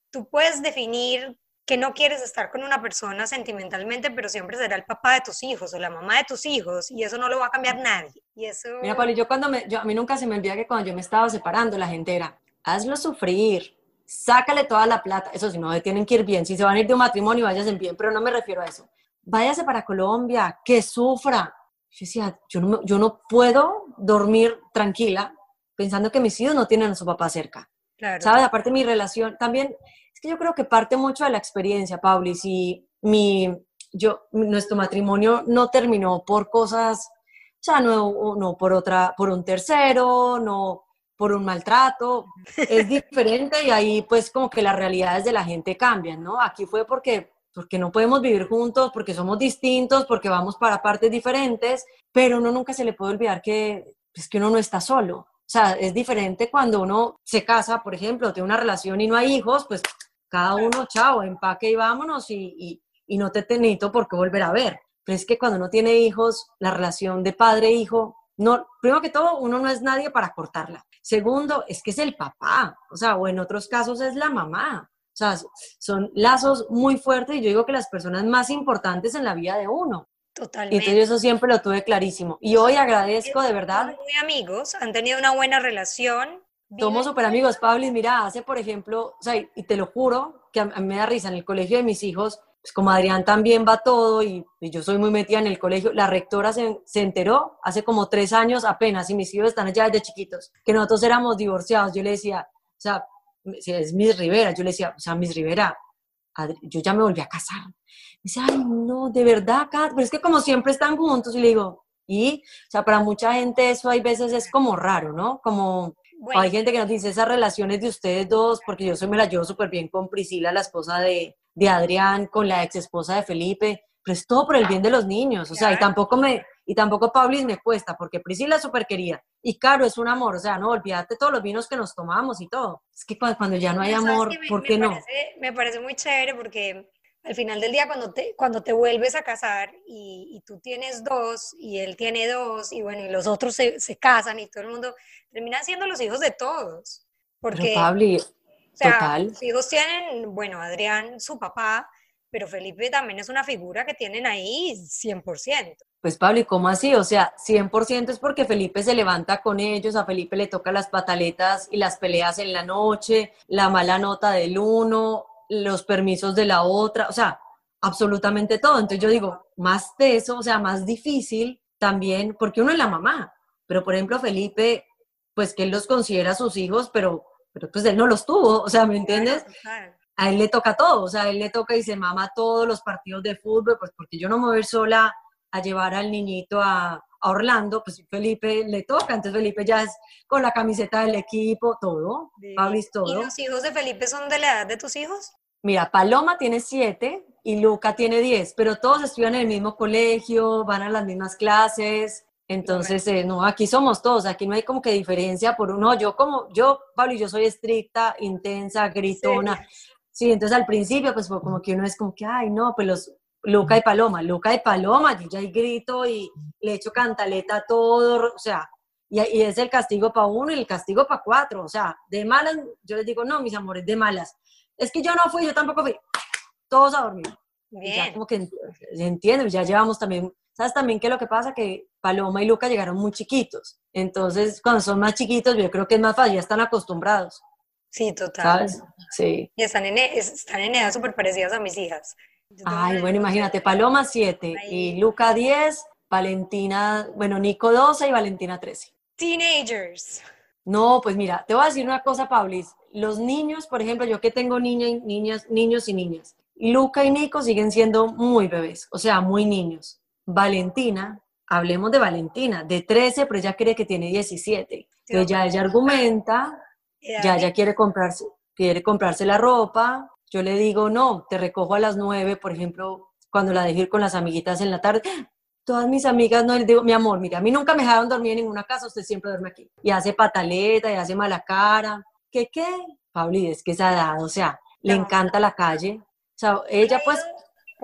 tú puedes definir que no quieres estar con una persona sentimentalmente, pero siempre será el papá de tus hijos o la mamá de tus hijos y eso no lo va a cambiar nadie. Y eso... Mira, Pablo, yo cuando me, yo, a mí nunca se me olvida que cuando yo me estaba separando, la gente era, hazlo sufrir, sácale toda la plata. Eso si no, tienen que ir bien. Si se van a ir de un matrimonio, váyanse bien, pero no me refiero a eso. Váyase para Colombia, que sufra. Yo decía, yo no, yo no puedo dormir tranquila pensando que mis hijos no tienen a su papá cerca. Claro. ¿Sabes? Aparte mi relación, también es que yo creo que parte mucho de la experiencia, Pauli. Si mi, yo, nuestro matrimonio no terminó por cosas, o sea, no, no por otra, por un tercero, no por un maltrato, es diferente y ahí pues como que las realidades de la gente cambian, ¿no? Aquí fue porque porque no podemos vivir juntos, porque somos distintos, porque vamos para partes diferentes, pero uno nunca se le puede olvidar que, pues, que uno no está solo. O sea, es diferente cuando uno se casa, por ejemplo, tiene una relación y no hay hijos, pues cada uno, chao, empaque y vámonos y, y, no te necesito por qué volver a ver. Pero es que cuando uno tiene hijos, la relación de padre-hijo, no, primero que todo, uno no es nadie para cortarla. Segundo, es que es el papá, o sea, o en otros casos es la mamá. O sea, son lazos muy fuertes y yo digo que las personas más importantes en la vida de uno. Totalmente. Y entonces eso siempre lo tuve clarísimo. Y hoy agradezco de verdad. Son muy amigos, han tenido una buena relación, somos súper amigos, Pablo, y mira, hace, por ejemplo, o sea, y te lo juro, que a, mí me da risa, en el colegio de mis hijos, pues como Adrián también va todo y, yo soy muy metida en el colegio, la rectora se, se, enteró hace como tres años apenas, y mis hijos están allá desde chiquitos, que nosotros éramos divorciados. Yo le decía, o sea, es Miss Rivera, yo le decía, o sea, Miss Rivera, yo ya me volví a casar. Me dice, ay, no, de verdad, Kat, pero es que como siempre están juntos, y le digo, y, o sea, para mucha gente eso hay veces es como raro, ¿no? Como, hay gente que nos dice esas relaciones de ustedes dos, porque yo soy, me la llevo súper bien con Priscila, la esposa de, de Adrián, con la ex esposa de Felipe, pero es todo por el bien de los niños, o sea, y tampoco me, y tampoco Pablis me cuesta, porque Priscila es súper querida, y Caro es un amor, o sea, no, olvídate todos los vinos que nos tomamos y todo. Es que cuando, ya no hay amor, ¿por qué no? me parece muy chévere porque al final del día cuando te, cuando te vuelves a casar y, tú tienes dos y él tiene dos y bueno, y los otros se, se casan y todo el mundo termina siendo los hijos de todos. Porque, Pablo, o sea, total. Los hijos tienen, bueno, Adrián, su papá, pero Felipe también es una figura que tienen ahí 100%. Pues Pablo, ¿y cómo así? O sea, 100% es porque Felipe se levanta con ellos, a Felipe le toca las pataletas y las peleas en la noche, la mala nota del uno, los permisos de la otra, o sea, absolutamente todo. Entonces yo digo, más de eso, o sea, más difícil también, porque uno es la mamá, pero por ejemplo Felipe, pues que él los considera sus hijos, pero, pero pues él no los tuvo, o sea, ¿me entiendes? A él le toca todo, o sea, a él le toca y se mama todos los partidos de fútbol, pues porque yo no me voy a ir sola a llevar al niñito a, Orlando, pues Felipe le toca, entonces Felipe ya es con la camiseta del equipo, todo, Pablis todo. ¿Y los hijos de Felipe son de la edad de tus hijos? Mira, Paloma tiene siete y Luca tiene diez, pero todos estudian en el mismo colegio, van a las mismas clases, entonces, eh, no, aquí somos todos, aquí no hay como que diferencia por uno. Yo como, yo, Pablo, yo soy estricta, intensa, gritona. Sí. entonces al principio, pues como que uno es como que, ay, no, pues los, Luca y Paloma, Luca y Paloma, yo ya grito y le echo cantaleta a todo, o sea, y, es el castigo para uno y el castigo para cuatro, o sea, de malas, yo les digo, no, mis amores, de malas. Es que yo no fui, yo tampoco fui, todos a dormir. Bien. Ya como que entienden, ya llevamos también, ¿sabes también qué es lo que pasa? Que Paloma y Luca llegaron muy chiquitos, entonces cuando son más chiquitos yo creo que es más fácil, ya están acostumbrados. Sí, total. ¿Sabes? Sí. Y están en, e, están en edades súper parecidas a mis hijas. Ay, bueno, imagínate, Paloma 7 y Luca 10, Valentina, bueno, Nico 12 y Valentina 13. Teenagers. No, pues mira, te voy a decir una cosa, Paulis. Los niños, por ejemplo, yo que tengo niñas, niñas, niños y niñas, Luca y Nico siguen siendo muy bebés, o sea, muy niños. Valentina, hablemos de Valentina, de 13, pero ella cree que tiene 17. Entonces ya ella argumenta, ya ella quiere comprarse, quiere comprarse la ropa, yo le digo, no, te recojo a las nueve, por ejemplo, cuando la dejé ir con las amiguitas en la tarde. Todas mis amigas, no, les digo, mi amor, mira, a mí nunca me dejaron dormir en ninguna casa, usted siempre duerme aquí. Y hace pataleta, y hace mala cara. ¿Qué qué? Pablo, es que se ha dado, o sea, le encanta la calle. O sea, ella pues...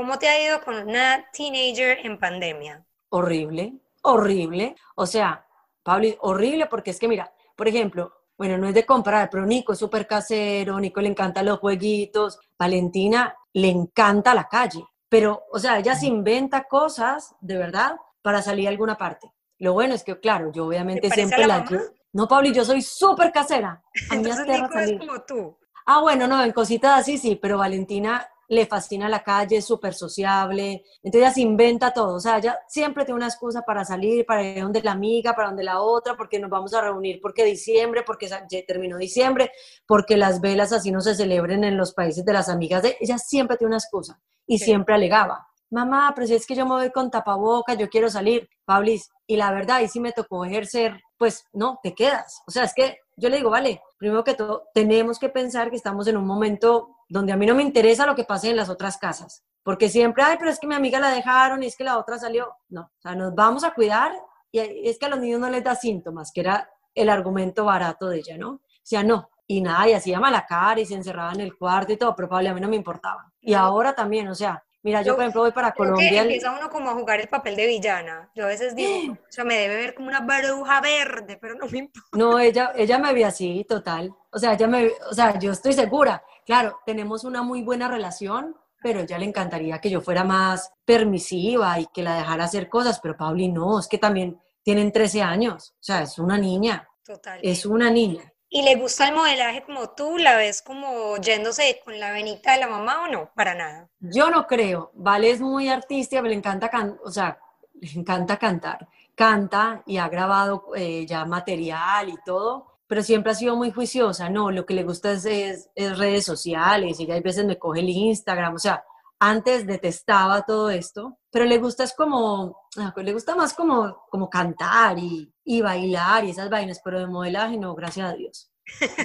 ¿Cómo te ha ido con una teenager en pandemia? Horrible, horrible. O sea, Pablo, horrible porque es que mira, por ejemplo, bueno, no es de comprar, pero Nico es súper casero, Nico le encantan los jueguitos, Valentina le encanta la calle, pero, o sea, ella se inventa cosas, de verdad, para salir a alguna parte. Lo bueno es que, claro, yo obviamente siempre la... no, Pablo, yo soy súper casera. A mí Entonces Nico es como tú. Ah, bueno, no, en cositas así sí, pero Valentina le fascina la calle, es súper sociable, entonces ella se inventa todo, o sea, ella siempre tiene una excusa para salir, para ir donde la amiga, para donde la otra, porque nos vamos a reunir, porque diciembre, porque terminó diciembre, porque las velas así no se celebren en los países de las amigas, de, ella siempre tiene una excusa y siempre alegaba, mamá, pero si es que yo me voy con tapaboca, yo quiero salir, Pablis, y la verdad, y si me tocó ejercer, pues no, te quedas, o sea, es que yo le digo, vale, primero que todo, tenemos que pensar que estamos en un momento donde a mí no me interesa lo que pase en las otras casas, porque siempre, ay, pero es que mi amiga la dejaron y es que la otra salió. No, o sea, nos vamos a cuidar y es que a los niños no les da síntomas, que era el argumento barato de ella, ¿no? O sea, no, y nada, y hacía mala cara y se encerraba en el cuarto y todo, pero probablemente a mí no me importaba. Y ahora también, o sea, Mira, yo, por ejemplo voy para Colombia. Que empieza uno como a jugar el papel de villana. Yo a veces digo, (gasps) o sea, me debe ver como una bruja verde, pero no me importa. No, ella, ella me ve así, total. O sea, ella me, o sea, yo estoy segura. Claro, tenemos una muy buena relación, pero ella le encantaría que yo fuera más permisiva y que la dejara hacer cosas, pero Pauli no, es que también tienen 13 años, o sea, es una niña. Total. Es una niña. ¿Y le gusta el modelaje como tú? ¿La ves como yéndose con la venita de la mamá o no? Para nada. Yo no creo. Vale es muy artística, le encanta, o sea, le encanta cantar. Canta y ha grabado eh, ya material y todo, pero siempre ha sido muy juiciosa. No, lo que le gusta es, es, redes sociales. Ella a veces me coge el Instagram, o sea, antes detestaba todo esto, pero le gusta es como, ah, le gusta más como, como cantar y, y bailar y esas vainas, pero de modelaje no, gracias a Dios.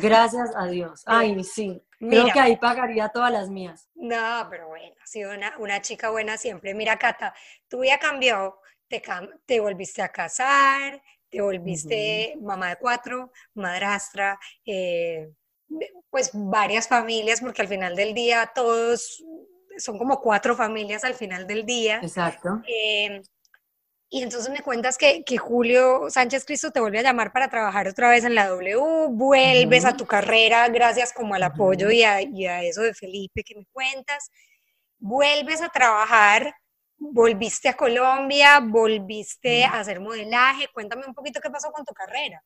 Gracias a Dios. (laughs) Ay, sí. Creo que ahí pagaría todas las mías. No, pero bueno, ha sido una, una chica buena siempre. Mira, Cata, tu vida cambió, te, te volviste a casar, te volviste mamá de cuatro, madrastra, eh, pues varias familias, porque al final del día todos son como cuatro familias al final del día. Exacto. Eh, y entonces me cuentas que, que, Julio Sánchez Cristo te vuelve a llamar para trabajar otra vez en la W, vuelves a tu carrera gracias como al apoyo y, a, y, a, eso de Felipe que me cuentas, vuelves a trabajar, volviste a Colombia, volviste a hacer modelaje, cuéntame un poquito qué pasó con tu carrera.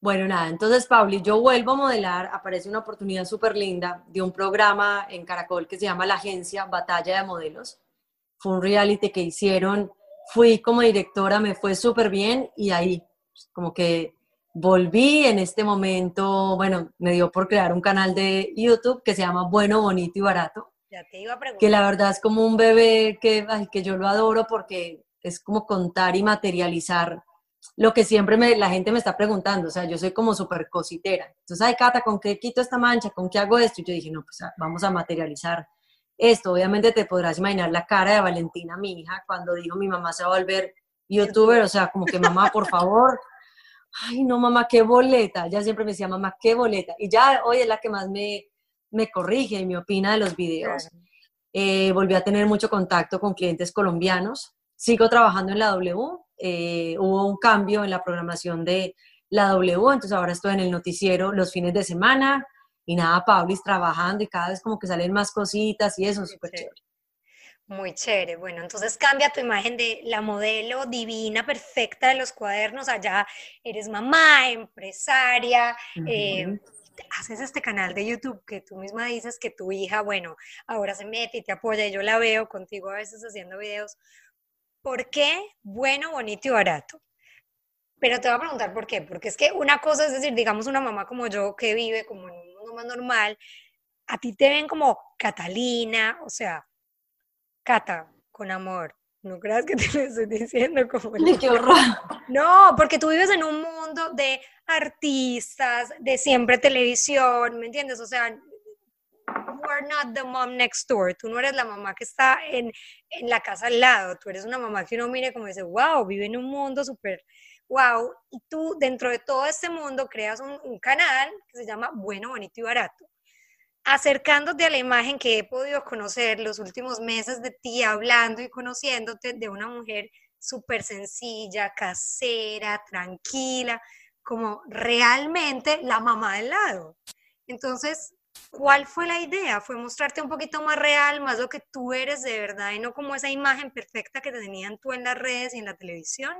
Bueno, nada, entonces, Pauli, yo vuelvo a modelar, aparece una oportunidad súper linda de un programa en Caracol que se llama La Agencia Batalla de Modelos. Fue un reality que hicieron, fui como directora, me fue súper bien y ahí como que volví en este momento, bueno, me dio por crear un canal de YouTube que se llama Bueno, Bonito y Barato. Ya te iba a preguntar. Que la verdad es como un bebé que, que yo lo adoro porque es como contar y materializar lo que siempre me, la gente me está preguntando, o sea, yo soy como súper cositera. Entonces, ay, Cata, ¿con qué quito esta mancha? ¿Con qué hago esto? Y yo dije, no, pues ah, vamos a materializar esto. Obviamente te podrás imaginar la cara de Valentina, mi hija, cuando dijo mi mamá se va a volver youtuber, o sea, como que mamá, por favor. Ay, no, mamá, qué boleta. Ya siempre me decía, mamá, qué boleta. Y ya hoy es la que más me, me corrige y me opina de los videos. Eh, volví a tener mucho contacto con clientes colombianos. Sigo trabajando en la W, eh, hubo un cambio en la programación de la W, entonces ahora estoy en el noticiero los fines de semana y nada, Pablis trabajando y cada vez como que salen más cositas y eso, súper chévere. Muy chévere. Bueno, entonces cambia tu imagen de la modelo divina, perfecta de los cuadernos. Allá eres mamá, empresaria, eh, haces este canal de YouTube que tú misma dices que tu hija, bueno, ahora se mete y te apoya. Y yo la veo contigo a veces haciendo videos ¿Por qué bueno, bonito y barato? Pero te voy a preguntar por qué. Porque es que una cosa es decir, digamos, una mamá como yo que vive como en un mundo más normal, a ti te ven como Catalina, o sea, Cata, con amor. No creas que (laughs) te lo estoy diciendo como... ¡Qué horror! No, porque tú vives en un mundo de artistas, de siempre televisión, ¿me entiendes? O sea, you are not the mom next door, tú no eres la mamá que está en, en la casa al lado, tú eres una mamá que uno mire como dice, wow, vive en un mundo súper wow, y tú dentro de todo este mundo creas un, un, canal que se llama Bueno, Bonito y Barato, acercándote a la imagen que he podido conocer los últimos meses de ti, hablando y conociéndote de una mujer súper sencilla, casera, tranquila, como realmente la mamá del lado. Entonces, ¿Cuál fue la idea? ¿Fue mostrarte un poquito más real, más lo que tú eres de verdad y no como esa imagen perfecta que te tenían tú en las redes y en la televisión?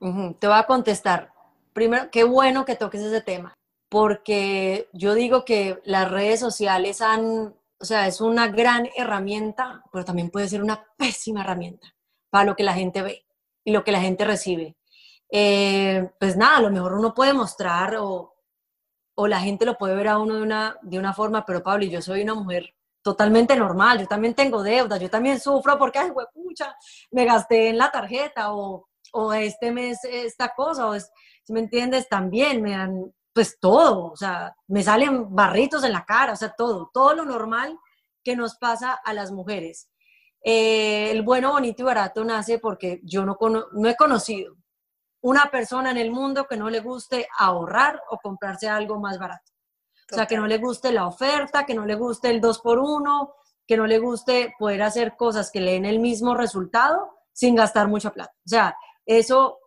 Te voy a contestar. Primero, qué bueno que toques ese tema, porque yo digo que las redes sociales han, o sea, es una gran herramienta, pero también puede ser una pésima herramienta para lo que la gente ve y lo que la gente recibe. Eh, pues nada, a lo mejor uno puede mostrar o, o, la gente lo puede ver a uno de una, de una forma, pero Pablo, yo soy una mujer totalmente normal, yo también tengo deudas, yo también sufro porque, ay, pucha, me gasté en la tarjeta o, o este mes esta cosa, o si me entiendes, también me dan, pues todo, o sea, me salen barritos en la cara, o sea, todo, todo lo normal que nos pasa a las mujeres. Eh, el bueno, bonito y barato nace porque yo no, no he conocido una persona en el mundo que no le guste ahorrar o comprarse algo más barato. O sea, que no le guste la oferta, que no le guste el 2 por 1 que no le guste poder hacer cosas que le den el mismo resultado sin gastar mucha plata. O sea, eso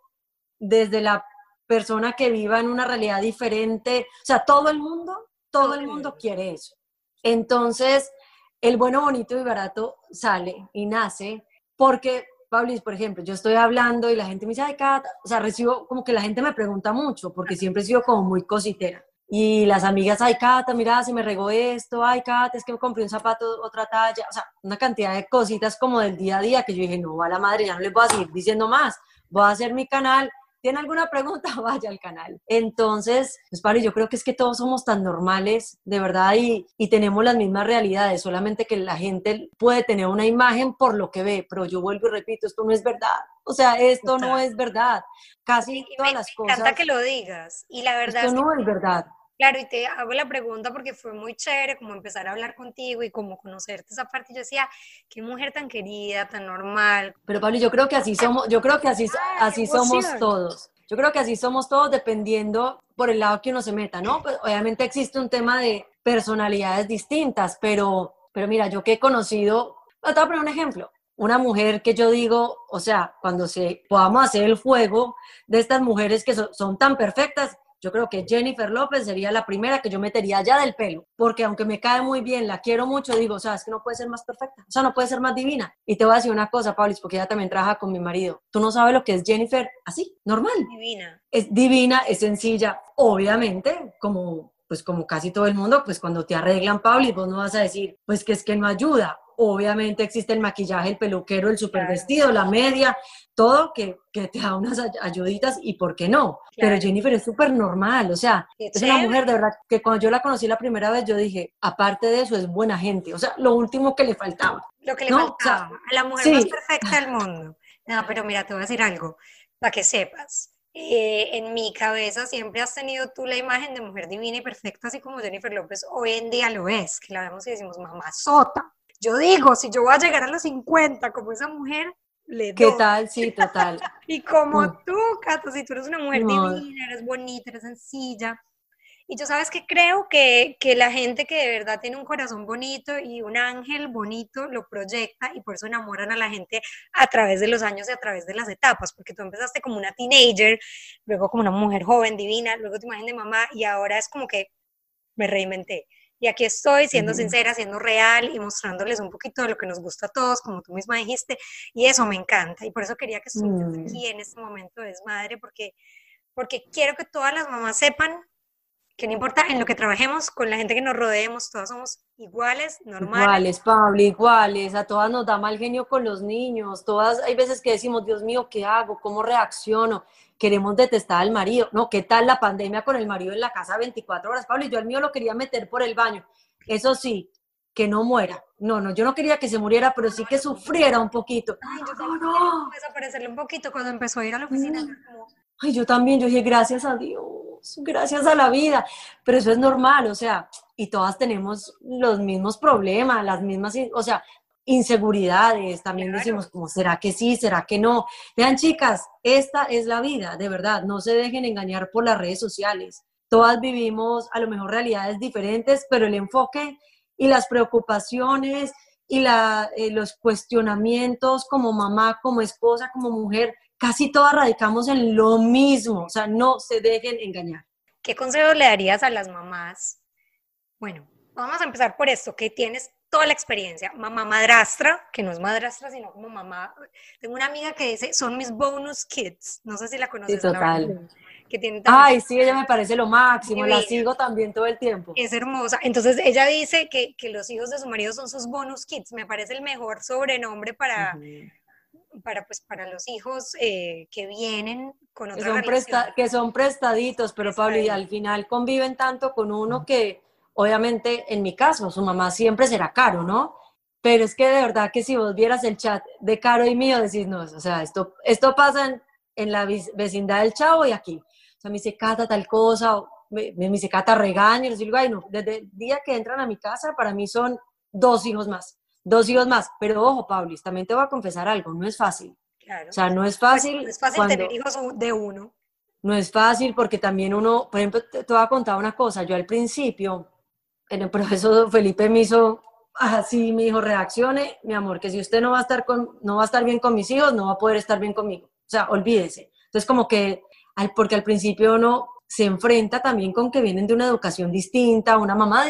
desde la persona que viva en una realidad diferente, o sea, todo el mundo, todo el mundo quiere eso. Entonces, el bueno, bonito y barato sale y nace porque Pablis, por ejemplo, yo estoy hablando y la gente me dice, ay, Cata, o sea, recibo como que la gente me pregunta mucho, porque siempre he sido como muy cositera. Y las amigas, ay, Cata, mira, se me regó esto, ay, Cata, es que me compré un zapato, otra talla, o sea, una cantidad de cositas como del día a día que yo dije, no, a la madre, ya no les voy a seguir diciendo más, voy a hacer mi canal ¿Tiene alguna pregunta? (laughs) Vaya al canal. Entonces, pues Pablo, yo creo que es que todos somos tan normales, de verdad, y, y, tenemos las mismas realidades, solamente que la gente puede tener una imagen por lo que ve, pero yo vuelvo y repito, esto no es verdad. O sea, esto no es verdad. Casi todas las cosas. Me encanta que lo digas. Y la verdad esto no es verdad. Claro, y te hago la pregunta porque fue muy chévere como empezar a hablar contigo y como conocerte esa parte. Yo decía, qué mujer tan querida, tan normal. Pero Pablo, yo creo que así somos, yo creo que así, así somos todos. Yo creo que así somos todos dependiendo por el lado que uno se meta, ¿no? Pues obviamente existe un tema de personalidades distintas, pero, pero mira, yo que he conocido, te voy a poner un ejemplo una mujer que yo digo, o sea, cuando se podamos hacer el juego de estas mujeres que son tan perfectas, yo creo que Jennifer López sería la primera que yo metería ya del pelo, porque aunque me cae muy bien, la quiero mucho, digo, o sea, es que no puede ser más perfecta, o sea, no puede ser más divina. Y te voy a decir una cosa, Pablis, porque ella también trabaja con mi marido. Tú no sabes lo que es Jennifer así, normal. Divina. Es divina, es sencilla, obviamente, como pues como casi todo el mundo, pues cuando te arreglan, Pablis, vos no vas a decir, pues que es que no ayuda. Obviamente existe el maquillaje, el peluquero, el super vestido, la media, todo que, que, te da unas ayuditas y por qué no. Pero Jennifer es súper normal, o sea, es una mujer de verdad que cuando yo la conocí la primera vez yo dije, aparte de eso es buena gente, o sea, lo último que le faltaba. Lo que le faltaba, a la mujer más perfecta del mundo. No, pero mira, te voy a decir algo, para que sepas. Eh, en mi cabeza siempre has tenido tú la imagen de mujer divina y perfecta, así como Jennifer López hoy en día lo es, que la vemos y decimos mamá sota. Yo digo, si yo voy a llegar a los 50 como esa mujer, le doy. ¿Qué tal? Sí, total. (laughs) y como mm. tú, Cato, si tú eres una mujer divina, eres bonita, eres sencilla. Y yo sabes que creo que, que, la gente que de verdad tiene un corazón bonito y un ángel bonito lo proyecta y por eso enamoran a la gente a través de los años y a través de las etapas, porque tú empezaste como una teenager, luego como una mujer joven, divina, luego tu imagen de mamá y ahora es como que me reinventé. Y aquí estoy siendo sincera, siendo real y mostrándoles un poquito de lo que nos gusta a todos, como tú misma dijiste, y eso me encanta. Y por eso quería que estuvieras mm. aquí en este momento de desmadre, porque, porque quiero que todas las mamás sepan que no importa en lo que trabajemos, con la gente que nos rodeemos, todas somos iguales, normales. Iguales, Pablo, iguales, a todas nos da mal genio con los niños, todas, hay veces que decimos, Dios mío, ¿qué hago? ¿Cómo reacciono? Queremos detestar al marido. No, ¿qué tal la pandemia con el marido en la casa 24 horas, Pablo? Y yo al mío lo quería meter por el baño. Eso sí, que no muera. No, no, yo no quería que se muriera, pero sí que sufriera un poquito. Ay, yo también no, desaparecerle un poquito cuando empezó a ir a la oficina. Mm. Ay, yo también, yo dije, gracias a Dios, gracias a la vida. Pero eso es normal, o sea, y todas tenemos los mismos problemas, las mismas, o sea, inseguridades, también decimos como, ¿será que sí? ¿Será que no? Vean chicas, esta es la vida, de verdad, no se dejen engañar por las redes sociales. Todas vivimos a lo mejor realidades diferentes, pero el enfoque y las preocupaciones y la, eh, los cuestionamientos como mamá, como esposa, como mujer, casi todas radicamos en lo mismo, o sea, no se dejen engañar. ¿Qué consejo le darías a las mamás? Bueno, vamos a empezar por esto, que tienes toda la experiencia. Mamá madrastra, que no es madrastra, sino como mamá. Tengo una amiga que dice, son mis bonus kids. No sé si la conoces. Sí, total. Que tiene Ay, sí, ella me parece lo máximo, la sigo también todo el tiempo. Es hermosa. Entonces ella dice que, que, los hijos de su marido son sus bonus kids. Me parece el mejor sobrenombre para, para, pues, para los hijos eh, que vienen con otra que son, que son prestaditos, pero Pablo, y al final conviven tanto con uno que Obviamente, en mi caso, su mamá siempre será Caro, ¿no? Pero es que de verdad que si vos vieras el chat de Caro y mío, decís, no, o sea, esto, esto pasa en, la vecindad del chavo y aquí. O sea, me dice, Cata tal cosa, me, me dice, Cata regaño, y digo, ay, no, desde el día que entran a mi casa, para mí son dos hijos más, dos hijos más. Pero ojo, Paulis, también te voy a confesar algo, no es fácil. Claro. O sea, no es fácil. No es fácil tener hijos de uno. No es fácil porque también uno, por ejemplo, te, te voy a contar una cosa, yo al principio, en el proceso Felipe me hizo así, me dijo, reaccione, mi amor, que si usted no va a estar con, no va a estar bien con mis hijos, no va a poder estar bien conmigo. O sea, olvídese. Entonces, como que, porque al principio uno se enfrenta también con que vienen de una educación distinta, una mamá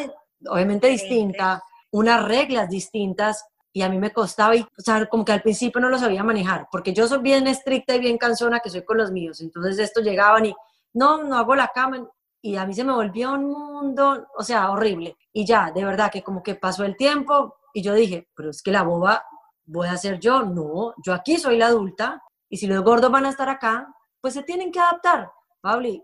obviamente distinta, unas reglas distintas, y a mí me costaba, y, o sea, como que al principio no lo sabía manejar, porque yo soy bien estricta y bien cansona que soy con los míos, entonces esto llegaban y, no, no hago la cama, y a mí se me volvió un mundo, o sea, horrible. Y ya, de verdad que como que pasó el tiempo y yo dije, pero es que la boba voy a ser yo. No, yo aquí soy la adulta y si los gordos van a estar acá, pues se tienen que adaptar. Pabli,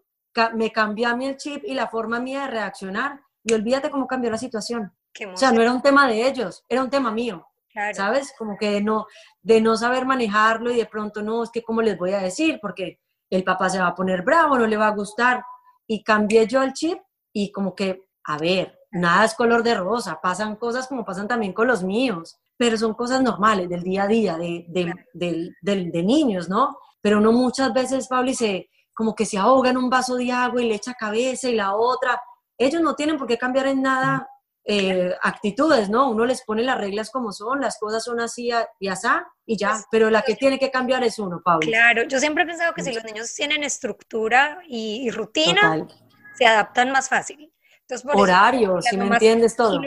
me cambió a mí el chip y la forma mía de reaccionar y olvídate cómo cambió la situación. O sea, no era un tema de ellos, era un tema mío. ¿Sabes? Como que de no, de no saber manejarlo y de pronto no, es que cómo les voy a decir, porque el papá se va a poner bravo, no le va a gustar y cambié yo el chip y como que, a ver, nada es color de rosa, pasan cosas como pasan también con los míos, pero son cosas normales del día a día, de, de, de, niños, ¿no? Pero uno muchas veces, Pablo, se, como que se ahoga en un vaso de agua y le echa cabeza y la otra. Ellos no tienen por qué cambiar en nada eh, actitudes, ¿no? Uno les pone las reglas como son, las cosas son así y así y ya, pues, pero la que tiene que cambiar es uno, Pablo. Claro, yo siempre he pensado que si los niños tienen estructura y, rutina, se adaptan más fácil. Entonces, Horario, si me entiendes todo.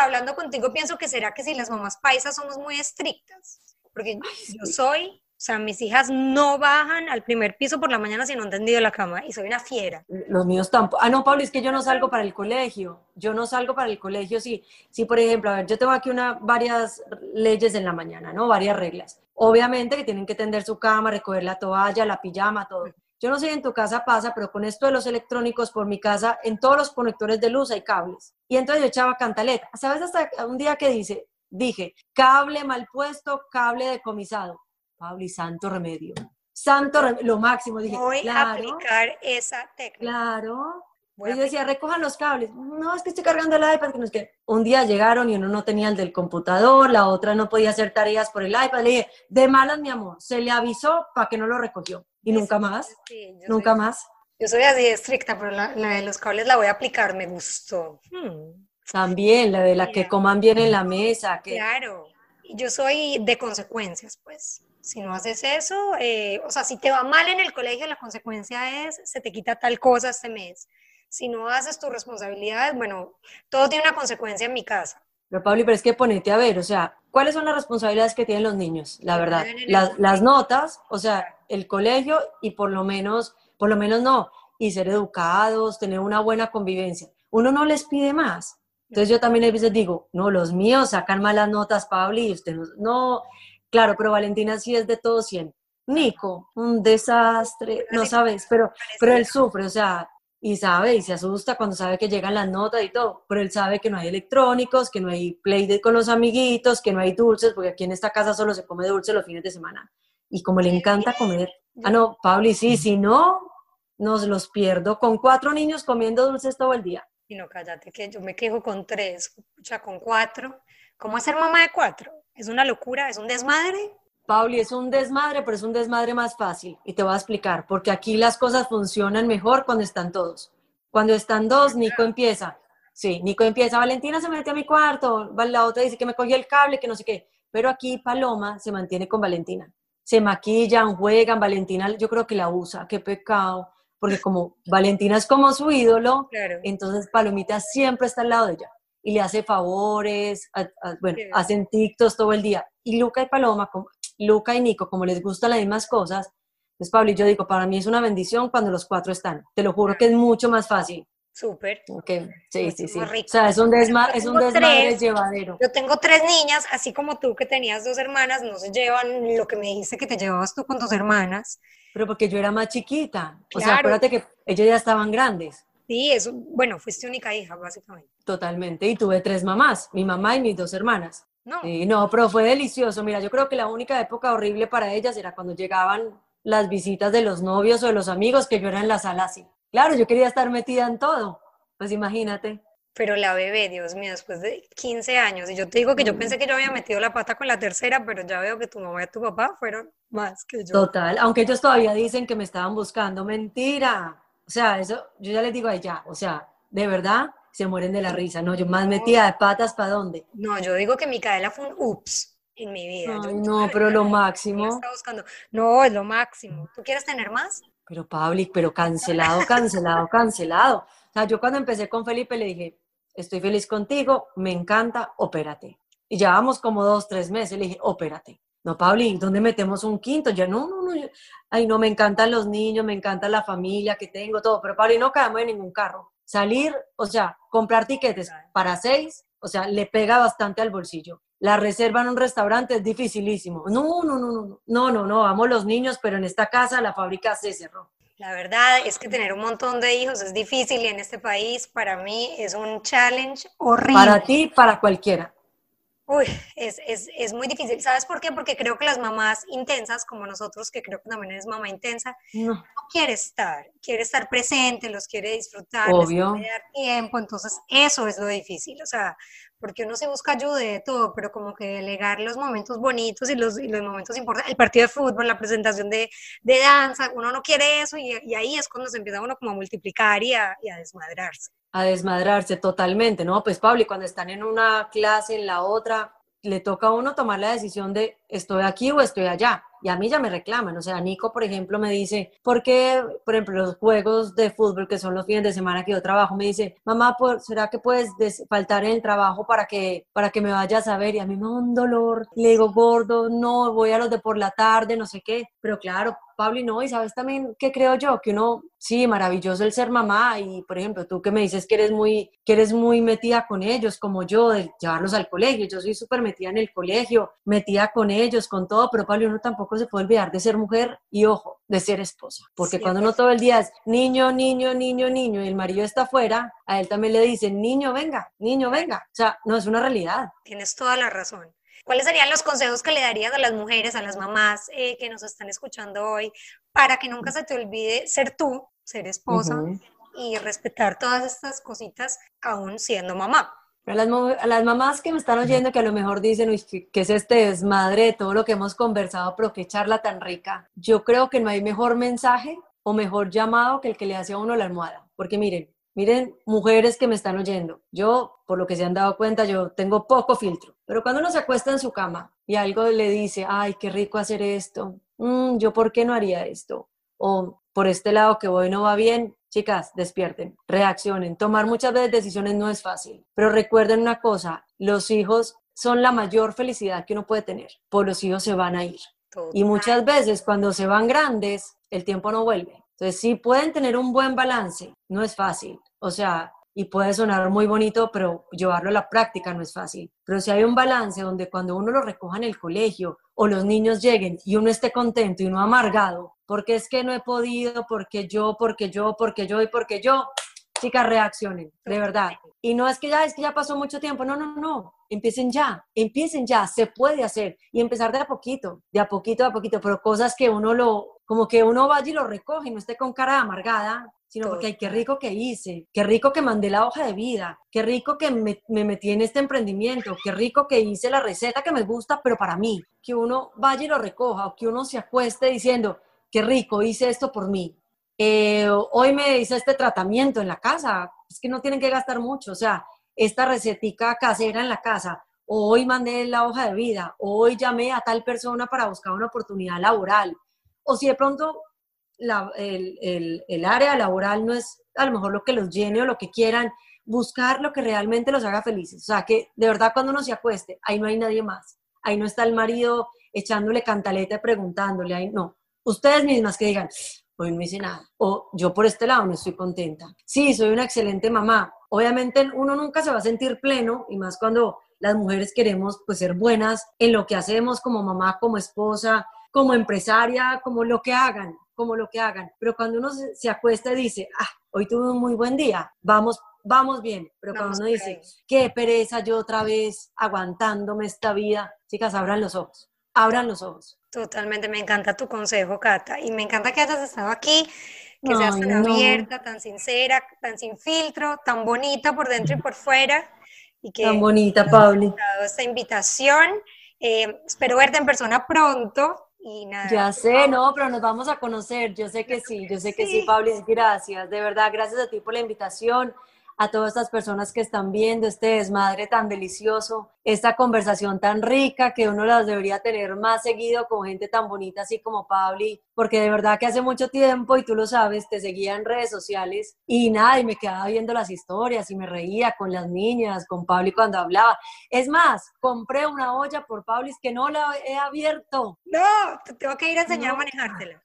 hablando contigo, pienso que será que si las mamás paisas somos muy estrictas, porque yo soy o sea, mis hijas no bajan al primer piso por la mañana si no han tendido la cama y soy una fiera. Los míos tampoco. Ah, no, Pablo, es que yo no salgo para el colegio. Yo no salgo para el colegio sí. Sí, por ejemplo, a ver, yo tengo aquí una, varias leyes en la mañana, ¿no? Varias reglas. Obviamente que tienen que tender su cama, recoger la toalla, la pijama, todo. Yo no sé si en tu casa pasa, pero con esto de los electrónicos por mi casa, en todos los conectores de luz hay cables. Y entonces yo echaba cantaleta. ¿Sabes hasta un día que dice, dije, cable mal puesto, cable decomisado? Pablo, y santo remedio. Santo remedio, lo máximo. Dije, Voy a aplicar esa técnica. Claro. y yo decía, recojan los cables. No, es que estoy cargando el iPad. Que no es que un día llegaron y uno no tenía el del computador, la otra no podía hacer tareas por el iPad. Le dije, de malas, mi amor. Se le avisó para que no lo recogió. Y nunca más. nunca más. Yo soy así estricta, pero la, de los cables la voy a aplicar. Me gustó. Hmm. También, la de la que coman bien en la mesa. Que... Claro. Yo soy de consecuencias, pues. Si no haces eso, eh, o sea, si te va mal en el colegio, la consecuencia es, se te quita tal cosa este mes. Si no haces tus responsabilidades, bueno, todo tiene una consecuencia en mi casa. Pero Pablo, pero es que ponete a ver, o sea, ¿cuáles son las responsabilidades que tienen los niños? La verdad, las, las, notas, o sea, el colegio y por lo menos, por lo menos no, y ser educados, tener una buena convivencia. Uno no les pide más. Entonces yo también a veces digo, no, los míos sacan malas notas, Pablo, y usted no, no Claro, pero Valentina sí es de todo 100. Nico, un desastre, no sabes, pero, pero él sufre, o sea, y sabe y se asusta cuando sabe que llegan las notas y todo, pero él sabe que no hay electrónicos, que no hay play con los amiguitos, que no hay dulces, porque aquí en esta casa solo se come dulce los fines de semana. Y como le encanta comer, ah no, Pablo, sí, si no, nos los pierdo con cuatro niños comiendo dulces todo el día. Y no, cállate, que yo me quejo con tres, o sea, con cuatro. ¿Cómo ser mamá de cuatro? ¿Es una locura? ¿Es un desmadre? Pauli, es un desmadre, pero es un desmadre más fácil. Y te voy a explicar, porque aquí las cosas funcionan mejor cuando están todos. Cuando están dos, Nico empieza. Sí, Nico empieza, Valentina se mete a mi cuarto, la otra dice que me cogió el cable, que no sé qué. Pero aquí Paloma se mantiene con Valentina. Se maquillan, juegan, Valentina yo creo que la usa, qué pecado, porque como Valentina es como su ídolo, entonces Palomita siempre está al lado de ella. Y le hace favores, bueno, hacen TikToks todo el día. Y Luca y Paloma, como, Luca y Nico, como les gustan las mismas cosas, pues Pablo y yo digo, para mí es una bendición cuando los cuatro están. Te lo juro que es mucho más fácil. Súper. Ok, sí, sí, sí. O sea, es un, desma es un desmadre llevadero. Yo tengo tres niñas, así como tú que tenías dos hermanas, no se llevan lo que me dijiste que te llevabas tú con tus hermanas. Pero porque yo era más chiquita. O sea, acuérdate que ellos ya estaban grandes. Sí, eso, bueno, fuiste única hija, básicamente. Totalmente. Y tuve tres mamás, mi mamá y mis dos hermanas. No. no, pero fue delicioso. Mira, yo creo que la única época horrible para ellas era cuando llegaban las visitas de los novios o de los amigos, que yo era en la sala así. Claro, yo quería estar metida en todo, pues imagínate. Pero la bebé, Dios mío, después de 15 años, y yo te digo que yo mm. pensé que yo había metido la pata con la tercera, pero ya veo que tu mamá y tu papá fueron más que yo. Total, aunque ellos todavía dicen que me estaban buscando, mentira. O sea, eso, yo ya les digo a ella, o sea, de verdad, se mueren de la risa, ¿no? Yo más metida de patas, ¿para dónde? No, yo digo que Micaela fue un ups en mi vida. Ay, no, pero lo máximo. Buscando. No, es lo máximo. ¿Tú quieres tener más? pero Pablo, pero cancelado, cancelado, cancelado. O sea, yo cuando empecé con Felipe le dije, estoy feliz contigo, me encanta, opérate. Y llevamos como dos, tres meses, le dije, opérate. No, Pablo, ¿dónde metemos un quinto? Ya no, no, no. ay, no, me encantan los niños, me encanta la familia que tengo, todo. Pero Pablo, no caemos en ningún carro. Salir, o sea, comprar tiquetes para seis, o sea, le pega bastante al bolsillo. La reserva en un restaurante es dificilísimo. No, no, no, no, no, no, no, vamos los niños, pero en esta casa la fábrica se cerró. La verdad es que tener un montón de hijos es difícil y en este país para mí es un challenge horrible. Para ti, para cualquiera. Uy, es, es, es, muy difícil. ¿Sabes por qué? Porque creo que las mamás intensas, como nosotros, que creo que también eres mamá intensa, no, quiere estar, quiere estar presente, los quiere disfrutar, Obvio. quiere dar tiempo. Entonces, eso es lo difícil. O sea, porque uno se busca ayuda de todo, pero como que delegar los momentos bonitos y los, y los momentos importantes, el partido de fútbol, la presentación de, de danza, uno no quiere eso y, ahí es cuando se empieza uno como a multiplicar y a, y a desmadrarse a desmadrarse totalmente, ¿no? Pues Pablo, y cuando están en una clase, en la otra, le toca a uno tomar la decisión de estoy aquí o estoy allá. Y a mí ya me reclaman. O sea, Nico, por ejemplo, me dice, ¿por qué, por ejemplo, los juegos de fútbol, que son los fines de semana que yo trabajo, me dice, mamá, ¿será que puedes faltar en el trabajo para que, para que me vayas a ver? Y a mí me da un dolor. Le digo, gordo, no, voy a los de por la tarde, no sé qué. Pero claro, Pablo, y no, y sabes también qué creo yo, que uno, sí, maravilloso el ser mamá, y por ejemplo, tú que me dices que eres muy, que eres muy metida con ellos, como yo, de llevarlos al colegio, yo soy súper metida en el colegio, metida con ellos, con todo, pero Pablo, uno tampoco se puede olvidar de ser mujer y ojo, de ser esposa, porque cuando uno todo el día es niño, niño, niño, niño, y el marido está afuera, a él también le dicen, niño, venga, niño, venga, o sea, no es una realidad. Tienes toda la razón. ¿Cuáles serían los consejos que le darías a las mujeres, a las mamás eh, que nos están escuchando hoy, para que nunca se te olvide ser tú, ser esposa y respetar todas estas cositas aún siendo mamá? A las, las, mamás que me están oyendo que a lo mejor dicen, Uy, ¿qué es este desmadre de todo lo que hemos conversado, pero qué charla tan rica? Yo creo que no hay mejor mensaje o mejor llamado que el que le hace a uno la almohada. Porque miren, miren, mujeres que me están oyendo, yo, por lo que se han dado cuenta, yo tengo poco filtro. Pero cuando uno se acuesta en su cama y algo le dice, ay, qué rico hacer esto, mm, yo por qué no haría esto, o por este lado que voy no va bien, chicas, despierten, reaccionen. Tomar muchas veces decisiones no es fácil, pero recuerden una cosa, los hijos son la mayor felicidad que uno puede tener, por los hijos se van a ir. Y muchas veces cuando se van grandes, el tiempo no vuelve. Entonces, sí pueden tener un buen balance, no es fácil. O sea, y puede sonar muy bonito, pero llevarlo a la práctica no es fácil. Pero si hay un balance donde cuando uno lo recoja en el colegio o los niños lleguen y uno esté contento y no amargado, porque es que no he podido, porque yo, porque yo, porque yo y porque yo, chicas, reaccionen, de verdad. Y no es que ya, es que ya pasó mucho tiempo, no, no, no, empiecen ya, empiecen ya, se puede hacer. Y empezar de a poquito, de a poquito a poquito, pero cosas que uno lo, como que uno vaya y lo recoge y no esté con cara amargada, sino porque ay, qué rico que hice, qué rico que mandé la hoja de vida, qué rico que me, metí en este emprendimiento, qué rico que hice la receta que me gusta, pero para mí, que uno vaya y lo recoja o que uno se acueste diciendo, qué rico, hice esto por mí. Eh, hoy me hice este tratamiento en la casa, es que no tienen que gastar mucho, o sea, esta recetica casera en la casa, hoy mandé la hoja de vida, hoy llamé a tal persona para buscar una oportunidad laboral, o si de pronto el, el, el, área laboral no es a lo mejor lo que los llene o lo que quieran, buscar lo que realmente los haga felices. O sea, que de verdad cuando uno se acueste, ahí no hay nadie más. Ahí no está el marido echándole cantaleta y preguntándole, ahí no. Ustedes mismas que digan, hoy no hice nada. O yo por este lado no estoy contenta. Sí, soy una excelente mamá. Obviamente uno nunca se va a sentir pleno y más cuando las mujeres queremos pues ser buenas en lo que hacemos como mamá, como esposa, como empresaria, como lo que hagan, como lo que hagan. Pero cuando uno se, acuesta y dice, ah, hoy tuve un muy buen día, vamos, vamos bien. Pero cuando uno dice, qué pereza yo otra vez aguantándome esta vida, chicas, abran los ojos, abran los ojos. Totalmente, me encanta tu consejo, Cata, y me encanta que hayas estado aquí, que seas tan abierta, tan sincera, tan sin filtro, tan bonita por dentro y por fuera. Y que tan bonita, Pauli. Esta invitación. Eh, espero verte en persona pronto y nada. Ya sé, no, pero nos vamos a conocer. Yo sé que sí, yo sé que sí, Pauli. Gracias, de verdad, gracias a ti por la invitación a todas estas personas que están viendo este desmadre tan delicioso, esta conversación tan rica que uno las debería tener más seguido con gente tan bonita así como Pabli, porque de verdad que hace mucho tiempo, y tú lo sabes, te seguía en redes sociales y nada, y me quedaba viendo las historias y me reía con las niñas, con Pabli cuando hablaba. Es más, compré una olla por Pabli que no la he abierto. No, te tengo que ir a enseñar a manejártela.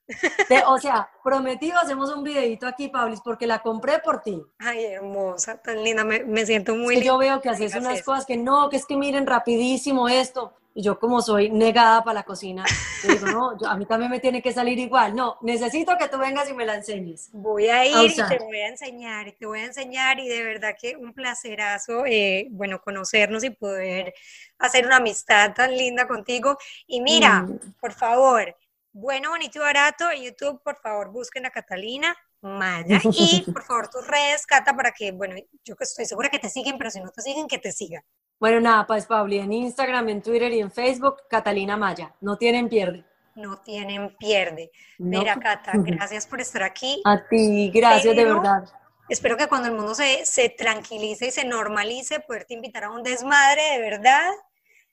o (laughs) sea, prometido hacemos un videito aquí, Pabli, porque la compré por ti. Ay, hermoso tan linda, me, siento muy linda. Yo veo que haces unas cosas que no, que es que miren rapidísimo esto. Y yo como soy negada para la cocina, digo, no, a mí también me tiene que salir igual. No, necesito que tú vengas y me la enseñes. Voy a ir y te voy a enseñar, y te voy a enseñar y de verdad que un placerazo, eh, bueno, conocernos y poder hacer una amistad tan linda contigo. Y mira, mm. por favor, bueno, bonito y barato en YouTube, por favor, busquen a Catalina, Maya. Y (laughs) por favor, tus redes, Cata, para que, bueno, yo estoy segura que te siguen, pero si no te siguen, que te sigan. Bueno, nada, pues Pauli, en Instagram, en Twitter y en Facebook, Catalina Maya. No tienen pierde. No tienen pierde. Mira, Cata, (laughs) gracias por estar aquí. A ti, gracias de verdad. Espero que cuando el mundo se, se tranquilice y se normalice, poderte invitar a un desmadre de verdad.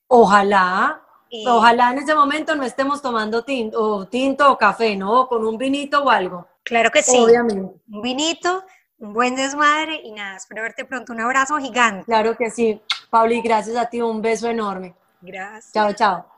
Ojalá, Ojalá en ese momento no estemos tomando tinto o, tinto o café, ¿no? Con un vinito o algo. Claro que sí. Obviamente. Un vinito, un buen desmadre y nada, espero verte pronto. Un abrazo gigante. Claro que sí. Pauli, gracias a ti, un beso enorme. Gracias. Chao, chao.